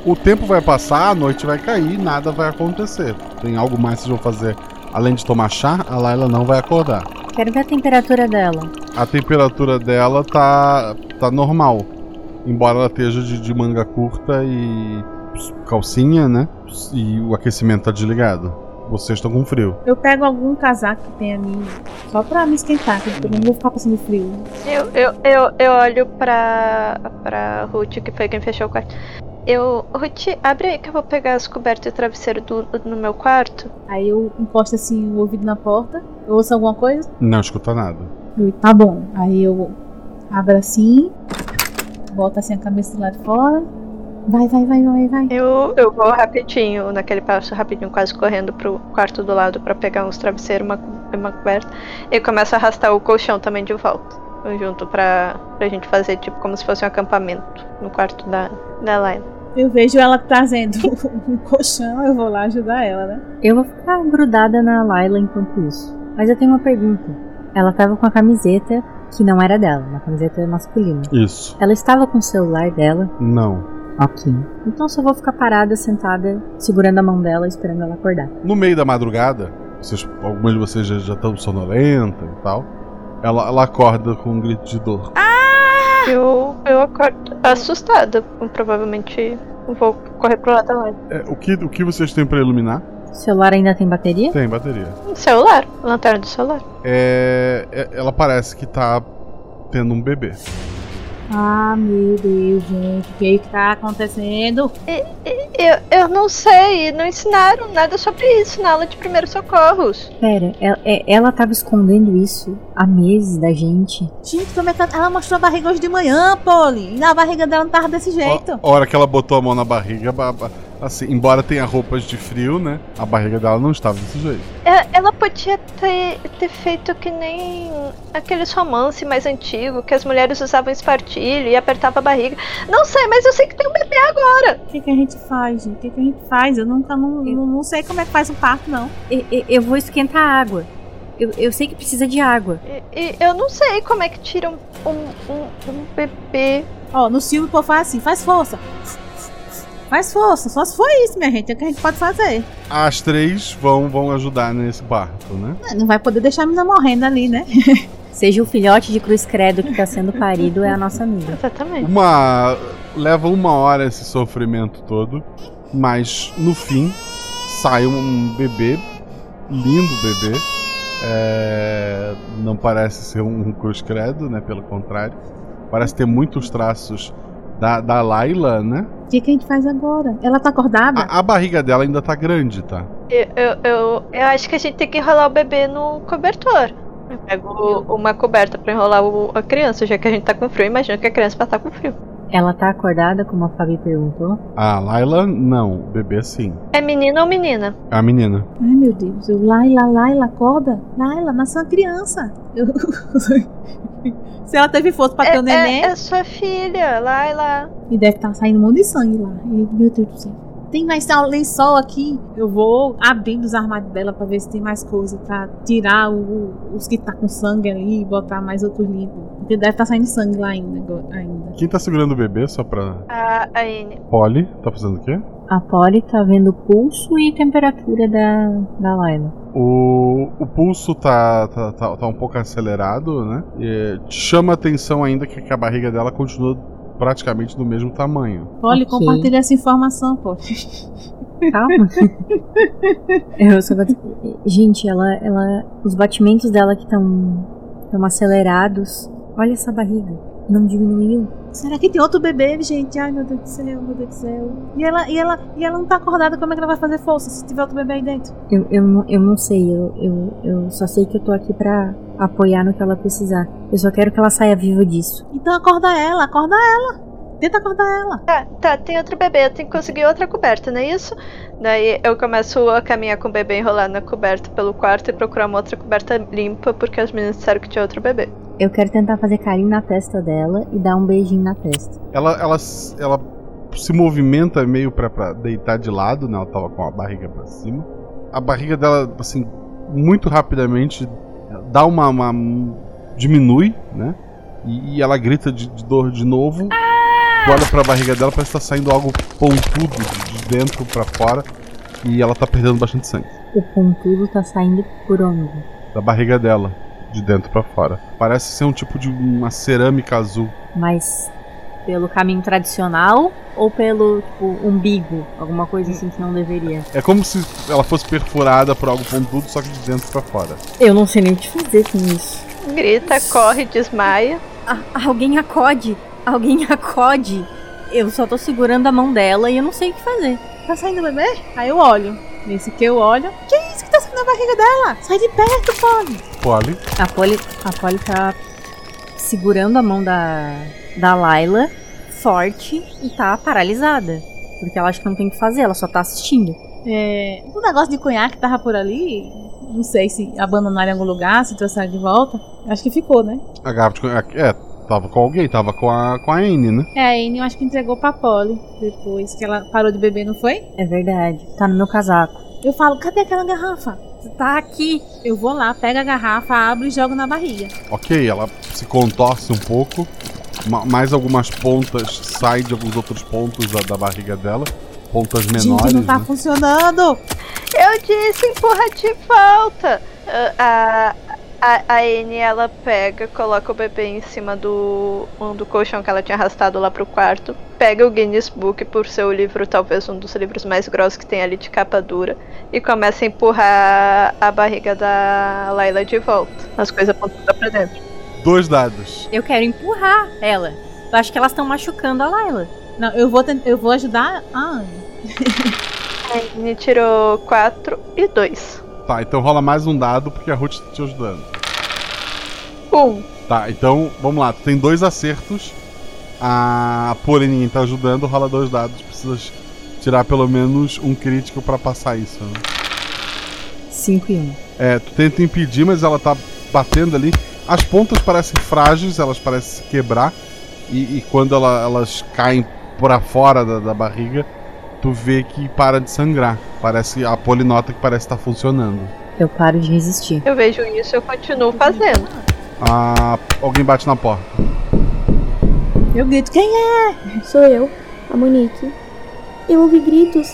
O tempo vai passar, a noite vai cair, nada vai acontecer. Tem algo mais que vocês vão fazer além de tomar chá? A Layla não vai acordar. Quero ver a temperatura dela. A temperatura dela tá, tá normal. Embora ela esteja de, de manga curta e calcinha, né? E o aquecimento tá desligado. Vocês estão com frio. Eu pego algum casaco que tem ali, só pra me esquentar, porque eu não vou ficar passando frio. Eu, eu, eu, eu olho pra, pra Ruth, que foi quem fechou o quarto. Eu. Ruth, abre aí que eu vou pegar as cobertas e travesseiro do, no meu quarto. Aí eu encosto assim o ouvido na porta, eu ouço alguma coisa, Não escuta nada. eu, tá bom. Aí eu abro assim, boto assim a cabeça do lado de fora. Vai, vai, vai, vai, vai. Eu, eu vou rapidinho, naquele passo rapidinho, quase correndo pro quarto do lado pra pegar uns travesseiros, uma, uma coberta. E começo a arrastar o colchão também de volta. Junto pra, pra gente fazer tipo como se fosse um acampamento no quarto da, da Laila. Eu vejo ela trazendo (laughs) um colchão, eu vou lá ajudar ela, né? Eu vou ficar grudada na Layla enquanto isso. Mas eu tenho uma pergunta. Ela tava com a camiseta que não era dela, uma camiseta masculina. Isso. Ela estava com o celular dela. Não. Ok. Então só vou ficar parada, sentada, segurando a mão dela, esperando ela acordar. No meio da madrugada, vocês, algumas de vocês já, já estão sonolenta e tal. Ela, ela acorda com um grito de dor. Eu, eu acordo assustada. Provavelmente vou correr pro lado da Laila. É, o, que, o que vocês têm pra iluminar? O celular ainda tem bateria? Tem bateria. Celular, lanterna do celular. É, é- ela parece que tá tendo um bebê. Ah, meu Deus, gente, o que que tá acontecendo? Eu, eu não sei, não ensinaram nada sobre isso na aula de primeiros socorros. Pera, ela, é- ela tava escondendo isso há meses da gente. Gente, como é que ela, ela mostrou a barriga hoje de manhã, Polly? E a barriga dela não tava desse jeito. A hora que ela botou a mão na barriga, ba- ba- assim, embora tenha roupas de frio, né? A barriga dela não estava desse jeito. É, Ela podia ter, ter feito que nem aqueles romances mais antigos, que as mulheres usavam espartilho e apertava a barriga. Não sei, mas eu sei que tem um bebê agora. O que, que a gente faz, gente? O que, que a gente faz? Eu nunca não, não, não sei como é que faz um parto, não. E- e- eu vou esquentar a água. Eu, eu sei que precisa de água. E, e eu não sei como é que tira um, um, um, um bebê. Ó, no filme o povo faz assim, faz força. Faz força, só se for isso, minha gente, é o que a gente pode fazer. As três vão, vão ajudar nesse parto, né? Não vai poder deixar a menina morrendo ali, né? (laughs) Seja o filhote de cruz credo que tá sendo parido, é a nossa amiga. Exatamente. Uma. Leva uma hora esse sofrimento todo, mas no fim sai um bebê, lindo bebê. É, não parece ser um cruz credo, né? Pelo contrário, parece ter muitos traços da, da Laila, né? O que, que a gente faz agora? Ela tá acordada? A, a barriga dela ainda tá grande, tá? Eu, eu, eu, eu acho que a gente tem que enrolar o bebê no cobertor. Eu pego uma coberta pra enrolar o- a criança, já que a gente tá com frio. Imagina que a criança vai estar com frio. Ela tá acordada, como a Fabi perguntou? A Laila, não. O bebê, sim. É menino ou menina? É a menina. Ai, meu Deus. Eu, Laila, Laila, acorda. Laila, nasceu uma criança. Eu- (laughs) Se ela teve força pra ter o É, neném. é, é sua filha, Laila. E deve estar saindo um monte de sangue lá. E, meu Deus do céu. Tem mais um lençol aqui. Eu vou abrindo os armários dela pra ver se tem mais coisa. Pra tirar o- os que tá com sangue ali e botar mais outros limpos. Porque deve estar saindo sangue lá ainda. ainda. Quem tá segurando o bebê, só pra. A, a Anne. Polly, tá fazendo o quê? A Polly tá vendo o pulso e temperatura da, da Layla. O, o pulso tá, tá, tá, tá um pouco acelerado, né? E chama atenção ainda que, que a barriga dela continua praticamente do mesmo tamanho. Olha, Ok. compartilha essa informação, pô. Calma. (laughs) Eu só dizer- Gente, ela, ela. Os batimentos dela que estão tão acelerados. Olha essa barriga. Não diminuiu. Será que tem outro bebê, gente? Ai, meu Deus do céu, meu Deus do céu. E ela, e ela, e ela não tá acordada, como é que ela vai fazer força se tiver outro bebê aí dentro? Eu, eu, não- eu não sei. Eu, eu, eu só sei que eu tô aqui pra apoiar no que ela precisar. Eu só quero que ela saia viva disso. Então acorda ela, acorda ela. Tenta acordar ela. Tá, tá, tem outro bebê, eu tenho que conseguir outra coberta, não é isso? Daí eu começo a caminhar com o bebê enrolado na coberta pelo quarto e procurar uma outra coberta limpa, porque as meninas disseram que tinha outro bebê. Eu quero tentar fazer carinho na testa dela e dar um beijinho na testa. Ela, ela, ela se movimenta meio pra, pra deitar de lado, né? Ela tava com a barriga pra cima. A barriga dela, assim, muito rapidamente dá uma. uma- diminui, né? E, e ela grita de, de dor de novo. Tu olha pra barriga dela, parece que tá saindo algo pontudo de, de dentro pra fora. E ela tá perdendo bastante sangue. O pontudo tá saindo por onde? Da barriga dela, de dentro pra fora. Parece ser um tipo de uma cerâmica azul. Mas Pelo caminho tradicional ou pelo, tipo, umbigo? Alguma coisa assim que não deveria. É como se ela fosse perfurada por algo pontudo, só que de dentro pra fora. Eu não sei nem o que fazer com isso. Grita, corre, desmaia. Ah, alguém acode! Alguém (laughs) acode! Eu só tô segurando a mão dela e eu não sei o que fazer. Tá saindo o bebê? Aí eu olho. Nesse que eu olho. Que isso que tá saindo na barriga dela? Sai de perto, Polly. Polly. A Polly, a Polly tá segurando a mão da, da Layla forte e tá paralisada. Porque ela acha que não tem o que fazer, ela só tá assistindo. É, o negócio de conhaque tava por ali. Não sei se abandonaram em algum lugar, se trouxeram de volta. Acho que ficou, né? A garrafa de conhaque. É, tava com alguém, tava com a, com a Anne, né? É, a Anne eu acho que entregou pra Polly depois que ela parou de beber, não foi? É verdade. Tá no meu casaco. Eu falo, cadê aquela garrafa? Tá aqui. Eu vou lá, pego a garrafa, abro e jogo na barriga. Ok, ela se contorce um pouco. ma- Mais algumas pontas saem de alguns outros pontos da, da barriga dela. Pontas menores. Gente, não tá né? funcionando! Eu disse empurra de volta. Ah, A, a, a Anne, ela pega, coloca o bebê em cima do, um do colchão que ela tinha arrastado lá pro quarto. Pega o Guinness Book por ser o livro, talvez um dos livros mais grossos que tem ali de capa dura. E começa a empurrar a barriga da Layla de volta. As coisas apontadas pra dentro. Dois dados. Eu quero empurrar ela. Eu acho que elas estão machucando a Layla. Não, eu vou, eu vou ajudar a Anne. (laughs) A Anne tirou 4 e 2. Tá, então rola mais um dado porque a Ruth tá te ajudando. Um. Tá, então vamos lá. Tu tem dois acertos. A Polly ninguém tá ajudando. Rola dois dados. Precisas tirar pelo menos um crítico pra passar isso. Né? 5 e 1. Um. É, tu tenta impedir, mas ela tá batendo ali. As pontas parecem frágeis, elas parecem se quebrar. E, e quando ela- elas caem pra fora da, da barriga, tu vê que para de sangrar. Parece a polinota que parece estar funcionando. Eu paro de resistir. Eu vejo isso e eu continuo fazendo. Ah, alguém bate na porta. Eu grito, quem é? Sou eu, a Monique. Eu ouvi gritos.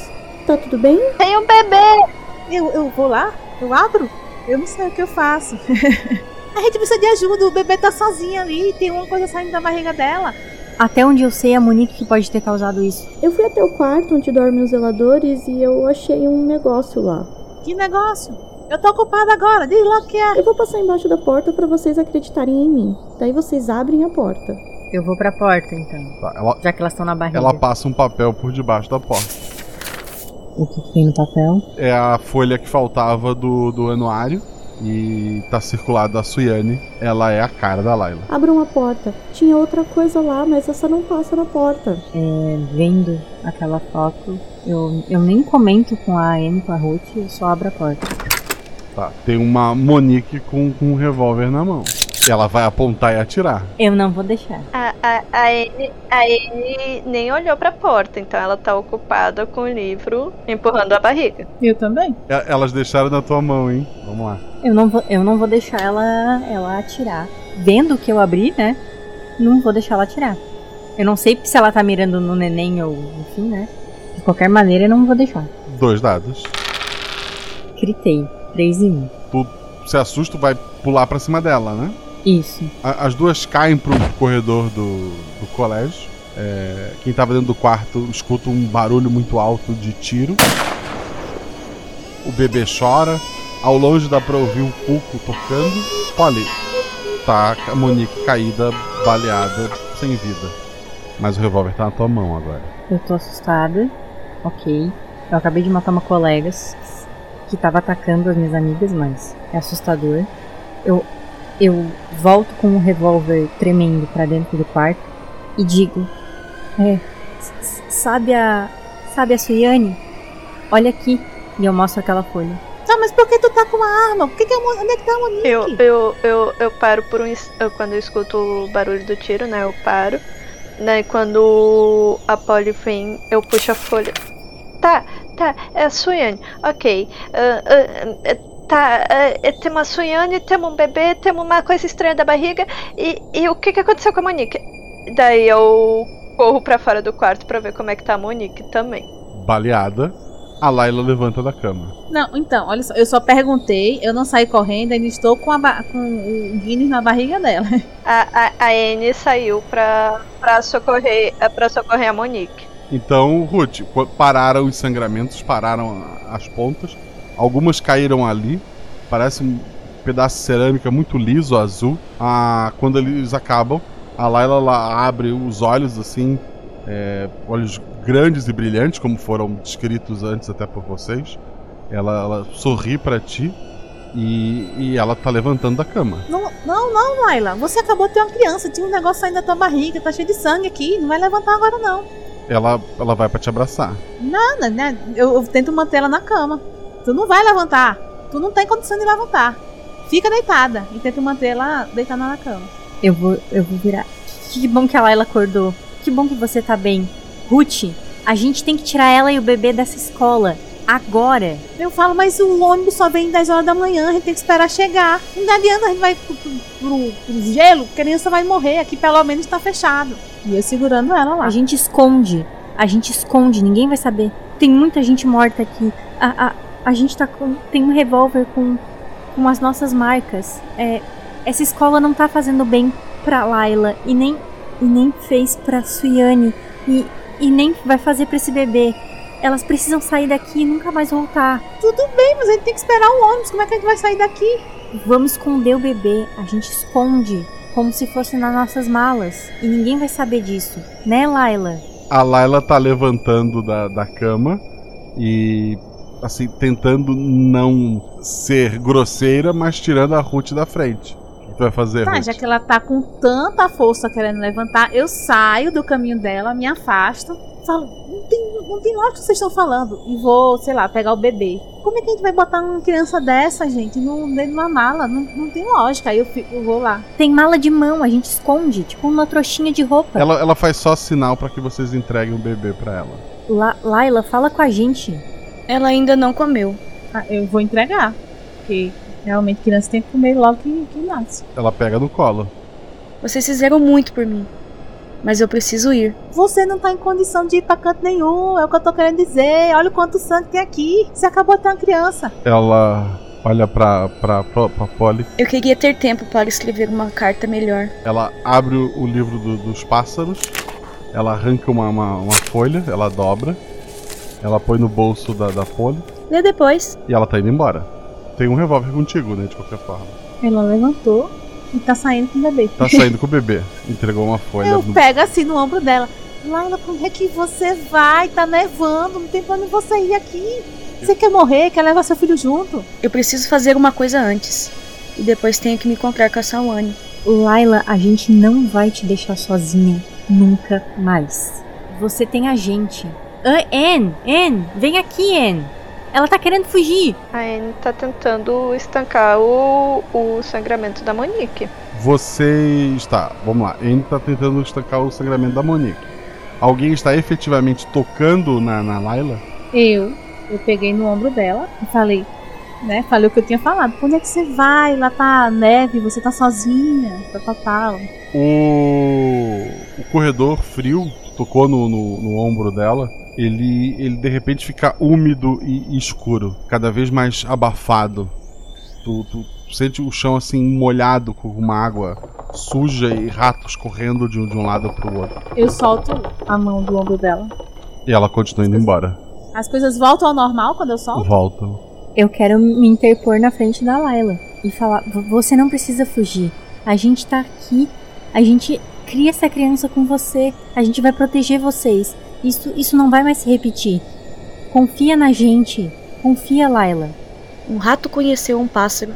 Tá tudo bem? Tem um bebê! Eu, eu vou lá? Eu abro? Eu não sei o que eu faço. (laughs) a gente precisa de ajuda, o bebê tá sozinho ali, tem uma coisa saindo da barriga dela. Até onde eu sei, é a Monique que pode ter causado isso. Eu fui até o quarto onde dormem os zeladores e eu achei um negócio lá. Que negócio? Eu tô ocupada agora, diz lá o que é. Eu vou passar embaixo da porta pra vocês acreditarem em mim. Daí vocês abrem a porta. Eu vou pra porta, então. Tá, ela, Já que elas estão na barriga. ela passa um papel por debaixo da porta. O que que tem no papel? É a folha que faltava do, do anuário. E tá circulado a Suyane. Ela é a cara da Layla. Abram a porta. Tinha outra coisa lá, mas essa não passa na porta. É, vendo aquela foto, eu, eu nem comento com a Anne, com a Ruth, eu só abro a porta. Tá, tem uma Monique com, com um revólver na mão. Ela vai apontar e atirar. Eu não vou deixar. A, a, a, Anne, a Anne nem olhou pra porta, então ela tá ocupada com o livro empurrando a barriga. Eu também. E- Elas deixaram na tua mão, hein? Vamos lá. Eu não vou, eu não vou deixar ela, ela atirar. Vendo que eu abri, né? Não vou deixar ela atirar. Eu não sei se ela tá mirando no neném ou enfim, né? De qualquer maneira, eu não vou deixar. Dois dados. Gritei. 3 e 1. Tu se assusta, vai pular pra cima dela, né? Isso. A- As duas caem pro corredor do, do colégio. É, quem tava dentro do quarto escuta um barulho muito alto de tiro. O bebê chora. Ao longe dá pra ouvir um cuco tocando. Olha, tá a Monique caída, baleada, sem vida. Mas o revólver tá na tua mão agora. Eu tô assustada. Ok. Eu acabei de matar uma colega que tava atacando as minhas amigas, mas é assustador. Eu, eu volto com o revólver tremendo pra dentro do quarto e digo: É, sabe a. Sabe a Suyane? Olha aqui. E eu mostro aquela folha. Tá, mas por que tu tá com uma arma? Por que que a Mo- onde é que tá a Monique? Eu, eu, eu, eu paro por um. eu- Quando eu escuto o barulho do tiro, né? Eu paro. Né, e quando a Polly vem, eu puxo a folha. Tá, tá, é a Suiane. Ok. ah, ah, ah, tá, ah, temos a Suiane, temos um bebê, temos uma coisa estranha da barriga. E, e o que, que aconteceu com a Monique? Daí eu corro pra fora do quarto pra ver como é que tá a Monique também. Baleada. A Layla levanta da cama. Não, então, olha só, eu só perguntei, eu não saí correndo, ainda estou com, a com o Guinness na barriga dela. (laughs) A, a, a Anne saiu pra, pra, socorrer, eh, pra socorrer a Monique. Então, Ruth, pararam os sangramentos, pararam as pontas. Algumas caíram ali. Parece um pedaço de cerâmica muito liso, azul. Ah, quando eles acabam, a Layla lá abre os olhos assim, é, olhos grandes e brilhantes, como foram descritos antes até por vocês. Ela, ela sorri pra ti e, e ela tá levantando da cama. Não, não, não, Laila, você acabou de ter uma criança, tinha um negócio saindo da tua barriga, tá cheio de sangue aqui, não vai levantar agora não. Ela, ela vai pra te abraçar. Nada, né? Eu, eu tento manter ela na cama. Tu não vai levantar, tu não tem condição de levantar. Fica deitada e tenta manter ela deitada na cama. Eu vou, eu vou virar. Que bom que a Layla acordou. Que bom que você tá bem. Ruth, a gente tem que tirar ela e o bebê dessa escola. Agora. Eu falo, mas o ônibus só vem 10 horas da manhã, a gente tem que esperar chegar. Não adianta, a gente vai pro, pro, pro- pro gelo, a criança vai morrer, aqui pelo menos tá fechado. E eu segurando ela lá. A gente esconde. A gente esconde, ninguém vai saber. Tem muita gente morta aqui. A, a, a gente tá com. Tem um revólver com, com as nossas marcas. É, essa escola não tá fazendo bem pra Layla. E nem, e nem fez pra Suiane. E, e nem vai fazer pra esse bebê. Elas precisam sair daqui e nunca mais voltar. Tudo bem, mas a gente tem que esperar o ônibus, como é que a gente vai sair daqui? Vamos esconder o bebê. A gente esconde. Como se fosse nas nossas malas. E ninguém vai saber disso. Né, Layla? A Layla tá levantando da, da cama e, assim, tentando não ser grosseira, mas tirando a Ruth da frente. O que tu vai fazer, Tá, Ruth? já que ela tá com tanta força querendo levantar, eu saio do caminho dela, me afasto, falo, não tem, não tem lógica que vocês estão falando. E vou, sei lá, pegar o bebê. Como é que a gente vai botar uma criança dessa, gente, no, dentro de uma mala? Não, não tem lógica. Aí eu, fico- eu vou lá. Tem mala de mão, a gente esconde, tipo uma trouxinha de roupa. Ela, ela faz só sinal pra que vocês entreguem o bebê pra ela. La Laila, fala com a gente. Ela ainda não comeu. Ah, eu vou entregar. Porque realmente criança tem que comer logo que, que nasce. Ela pega no colo. Vocês fizeram muito por mim. Mas eu preciso ir. Você não tá em condição de ir pra canto nenhum, é o que eu tô querendo dizer. Olha o quanto sangue tem aqui. Você acabou de ter uma criança. Ela olha pra, pra, pra, pra Polly. Eu queria ter tempo para escrever uma carta melhor. Ela abre o o livro do- dos pássaros. Ela arranca uma, uma, uma folha, ela dobra. Ela põe no bolso da, da Polly. Lê depois. E ela tá indo embora. Tem um revólver contigo, né? De qualquer forma. Ela levantou e tá saindo com o bebê. Tá saindo com o bebê. (laughs) Entregou uma folha. Eu no- pego assim no ombro dela. Laila, onde é que você vai? Tá nevando, não tem pra onde você ir aqui. Você quer morrer? Quer levar seu filho junto? Eu preciso fazer uma coisa antes. E depois tenho que me encontrar com a Sawane. Laila, a gente não vai te deixar sozinha. Nunca mais. Você tem a gente. Ah, Anne, Anne, vem aqui, Anne. Ela tá querendo fugir. A Anne tá tentando estancar o, o sangramento da Monique. Vocês. Tá, vamos lá. Ele tá tentando estancar o sangramento da Monique. Alguém está efetivamente tocando na, na Layla? Eu, eu peguei no ombro dela e falei, né? Falei o que eu tinha falado. Onde é que você vai? Lá tá neve, você tá sozinha, tal, tal, tal. O, o corredor frio tocou no, no, no ombro dela. Ele, ele de repente fica úmido e, e escuro, cada vez mais abafado. Tu, tu sente o chão assim molhado com uma água suja e ratos correndo de um, de um lado pro outro. Eu solto a mão do ombro dela. E ela continua indo embora. As coisas voltam ao normal quando eu solto? Volta. Eu quero me interpor na frente da Layla e falar: "V- você não precisa fugir. A gente tá aqui. A gente cria essa criança com você. A gente vai proteger vocês. Isso, isso não vai mais se repetir. Confia na gente. Confia, Layla. Um rato conheceu um pássaro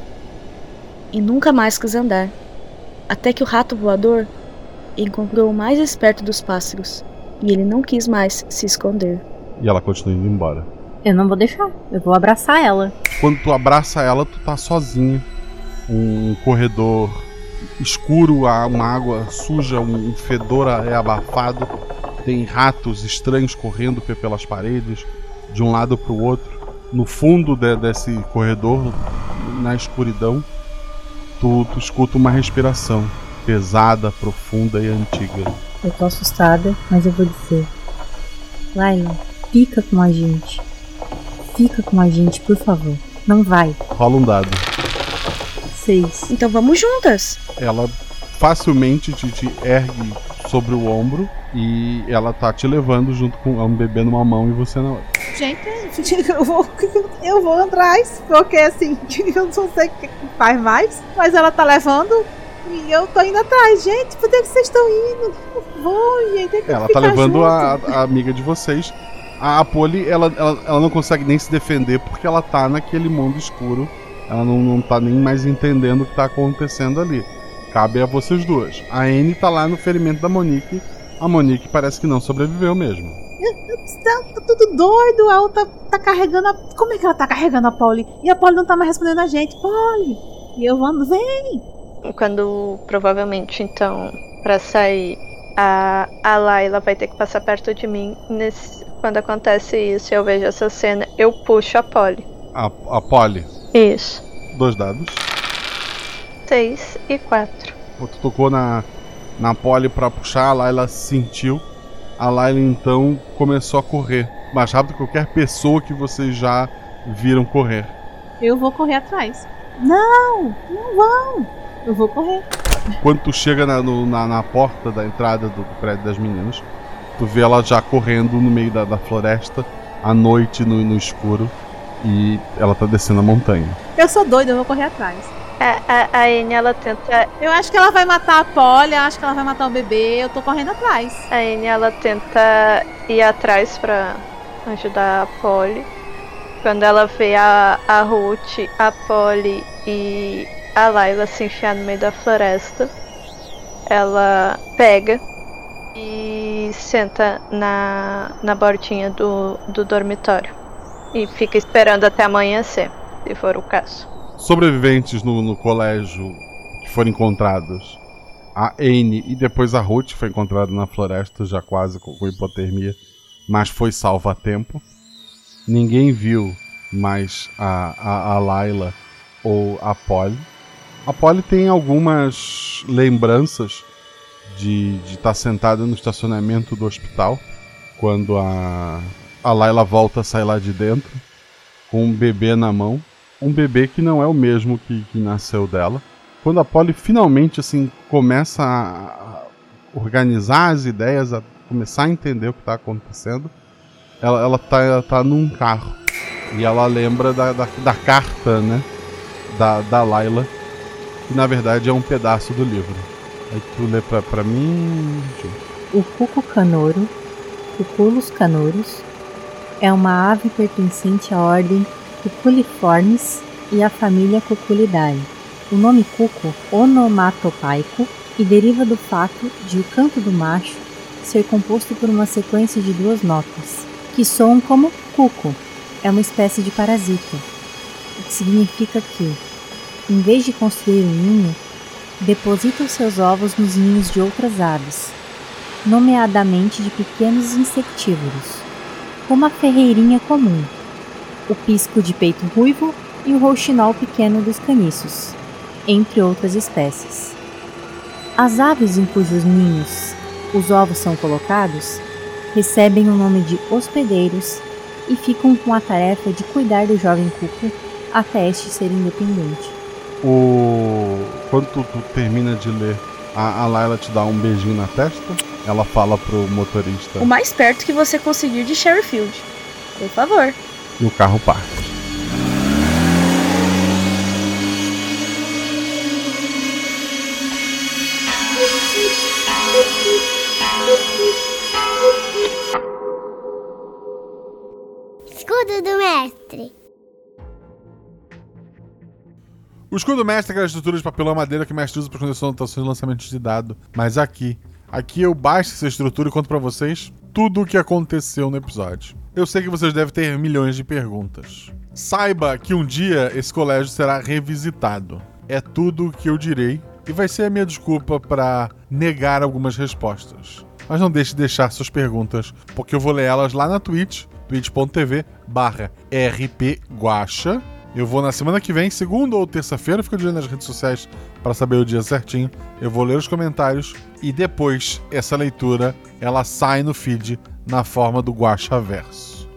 e nunca mais quis andar. Até que o rato voador encontrou o mais esperto dos pássaros e ele não quis mais se esconder. E ela continua indo embora. Eu não vou deixar. Eu vou abraçar ela. Quando tu abraça ela, tu tá sozinha. Um corredor escuro, uma água suja, um fedor é abafado. Tem ratos estranhos correndo pe- pelas paredes, de um lado pro outro. No fundo de- desse corredor, na escuridão, tu, tu escuta uma respiração pesada, profunda e antiga. Eu tô assustada, mas eu vou dizer. Laila, fica com a gente. Fica com a gente, por favor. Não vai. Rola um dado. Seis. Então vamos juntas. Ela facilmente te, te ergue sobre o ombro e ela tá te levando junto com um bebê numa mão e você na outra. Gente, (laughs) eu vou, eu vou atrás, porque assim, (laughs) eu não sei o que faz mais, mas ela tá levando e eu tô indo atrás. Gente, por que vocês estão indo? Vou, gente. tem que Ela tá levando a, a amiga de vocês. A, a Polly, ela, ela, ela não consegue nem se defender porque ela tá naquele mundo escuro. Ela não, não tá nem mais entendendo o que tá acontecendo ali. Cabe a vocês duas. A Anne tá lá no ferimento da Monique. A Monique parece que não sobreviveu mesmo. Tá, tá tudo doido, ela tá, tá carregando a. Como é que ela tá carregando a Polly? E a Polly não tá mais respondendo a gente. Polly! E eu vou, vem! Quando provavelmente então pra sair a, a Layla vai ter que passar perto de mim. Nesse, quando acontece isso, eu vejo essa cena, eu puxo a Polly. A, a Polly, Isso. dois dados. Seis e quatro. Tu tocou na, na Polly pra puxar, a Layla sentiu. A Layla então começou a correr. Mais rápido que qualquer pessoa que vocês já viram correr. Eu vou correr atrás. Não! Não vão! Eu vou correr. Quando tu chega na, no- na, na porta da entrada do, do prédio das meninas, tu vê ela já correndo no meio da, da floresta, à noite, no, no escuro, e ela tá descendo a montanha. Eu sou doida, eu vou correr atrás. A, a, a Anne, ela tenta. Eu acho que ela vai matar a Polly, acho que ela vai matar o bebê, eu tô correndo atrás. A Anne, ela tenta ir atrás pra ajudar a Polly. Quando ela vê a, a Ruth, a Polly e a Layla se enfiar no meio da floresta, ela pega e senta na, na bordinha do, do dormitório. E fica esperando até amanhecer, se for o caso. Sobreviventes no, no colégio que foram encontrados. A Anne e depois a Ruth foi encontrada na floresta, já quase com, com hipotermia, mas foi salva a tempo. Ninguém viu mais a, a, a Layla ou a Polly. A Polly tem algumas lembranças de estar sentada no estacionamento do hospital quando a, a Layla volta a sair lá de dentro com um bebê na mão. Um bebê que não é o mesmo que, que nasceu dela. Quando a Polly finalmente assim começa a organizar as ideias, a começar a entender o que está acontecendo, ela, ela, tá, ela tá num carro. E ela lembra da, da, da carta, né? Da, da Layla, que na verdade é um pedaço do livro. Aí tu lê pra, pra mim. O cuco canoro, Cuculus canorus, é uma ave pertencente à ordem Cuculiformes e à família Cuculidae. O nome cuco onomatopaico e deriva do fato de o canto do macho ser composto por uma sequência de duas notas, que soam como cuco. É uma espécie de parasita, o que significa que, em vez de construir um ninho, deposita os seus ovos nos ninhos de outras aves, nomeadamente de pequenos insectívoros, como a ferreirinha comum, o pisco de peito ruivo e o rouxinol pequeno dos caniços, entre outras espécies. As aves em cujos ninhos os ovos são colocados recebem o nome de hospedeiros e ficam com a tarefa de cuidar do jovem cuco até este ser independente. O... Quando tu, tu termina de ler, a, a Layla te dá um beijinho na testa. Ela fala pro motorista O mais perto que você conseguir de Sherryfield. Por favor. E o carro parte. Escudo do mestre. O escudo mestre é aquela estrutura de papelão e madeira que o mestre usa para esconder suas anotações e lançamentos de dado. Mas aqui, aqui eu baixo essa estrutura e conto pra vocês tudo o que aconteceu no episódio. Eu sei que vocês devem ter milhões de perguntas. Saiba que um dia esse colégio será revisitado. É tudo o que eu direi e vai ser a minha desculpa para negar algumas respostas. Mas não deixe de deixar suas perguntas, porque eu vou ler elas lá na Twitch, twitch.tv barra rpguacha. Eu vou na semana que vem, segunda ou terça-feira, fica de olho nas redes sociais para saber o dia certinho. Eu vou ler os comentários e depois essa leitura ela sai no feed na forma do Guacha Verso.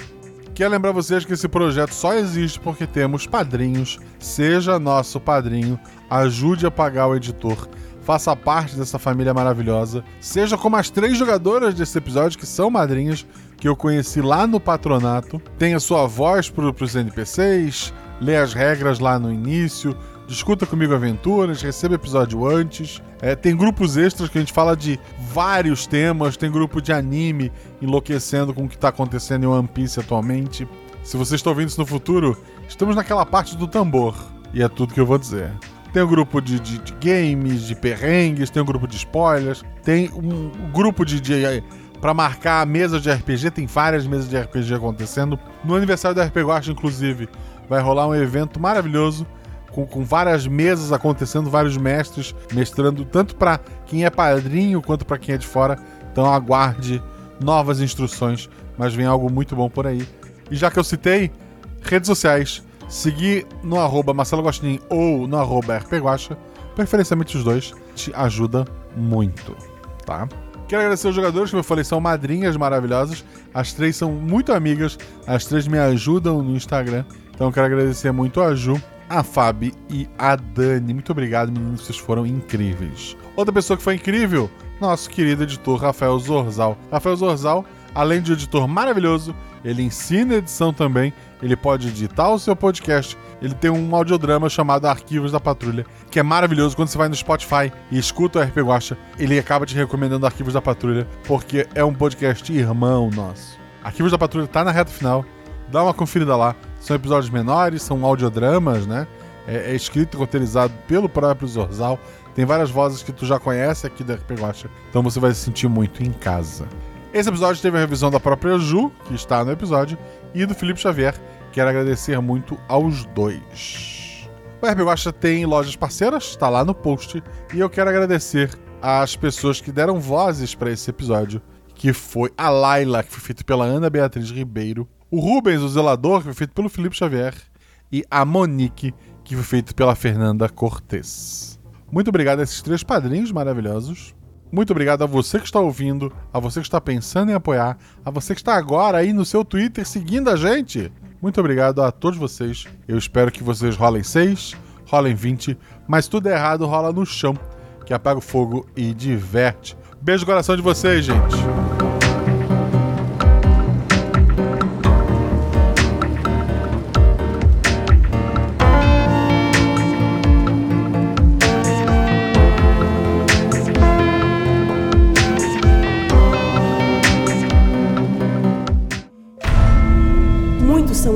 Quero lembrar vocês que esse projeto só existe porque temos padrinhos. Seja nosso padrinho, ajude a pagar o editor. Faça parte dessa família maravilhosa. Seja como as três jogadoras desse episódio, que são madrinhas, que eu conheci lá no patronato. Tenha sua voz para os NPCs, lê as regras lá no início, discuta comigo aventuras, receba episódio antes. É, tem grupos extras que a gente fala de vários temas, tem grupo de anime enlouquecendo com o que está acontecendo em One Piece atualmente. Se você está ouvindo isso no futuro, estamos naquela parte do tambor. E é tudo que eu vou dizer. Tem um grupo de, de, de games, de perrengues, tem um grupo de spoilers, tem um grupo de, de para marcar a mesa de RPG, tem várias mesas de RPG acontecendo. No aniversário da RPG Watch, inclusive, vai rolar um evento maravilhoso com, com várias mesas acontecendo, vários mestres mestrando, tanto para quem é padrinho quanto para quem é de fora. Então aguarde novas instruções, mas vem algo muito bom por aí. E já que eu citei, redes sociais, seguir no arroba Marcelo Gostin ou no arroba RPGuacha, preferencialmente os dois, te ajuda muito, tá? Quero agradecer os jogadores, como eu falei, são madrinhas maravilhosas. As três são muito amigas, as três me ajudam no Instagram. Então quero agradecer muito a Ju, a Fabi e a Dani. Muito obrigado, meninos, vocês foram incríveis. Outra pessoa que foi incrível, nosso querido editor Rafael Zorzal. Rafael Zorzal, além de editor maravilhoso, ele ensina edição também, ele pode editar o seu podcast, ele tem um audiodrama chamado Arquivos da Patrulha, que é maravilhoso quando você vai no Spotify e escuta o RP Guacha, ele acaba te recomendando Arquivos da Patrulha, porque é um podcast irmão nosso. Arquivos da Patrulha tá na reta final, dá uma conferida lá. São episódios menores, são audiodramas, né? É, é escrito e roteirizado pelo próprio Zorzal. Tem várias vozes que tu já conhece aqui da RP Guacha, então você vai se sentir muito em casa. Esse episódio teve a revisão da própria Ju, que está no episódio, e do Felipe Xavier. Quero agradecer muito aos dois. O RP Guacha tem lojas parceiras, está lá no post, e eu quero agradecer às pessoas que deram vozes para esse episódio, que foi a Laila, que foi feito pela Ana Beatriz Ribeiro, o Rubens, o zelador, que foi feito pelo Felipe Xavier, e a Monique, que foi feito pela Fernanda Cortes. Muito obrigado a esses três padrinhos maravilhosos. Muito obrigado a você que está ouvindo, a você que está pensando em apoiar, a você que está agora aí no seu Twitter seguindo a gente. Muito obrigado a todos vocês. Eu espero que vocês rolem 6, rolem 20, mas tudo errado rola no chão, que apaga o fogo e diverte. Beijo no coração de vocês, gente.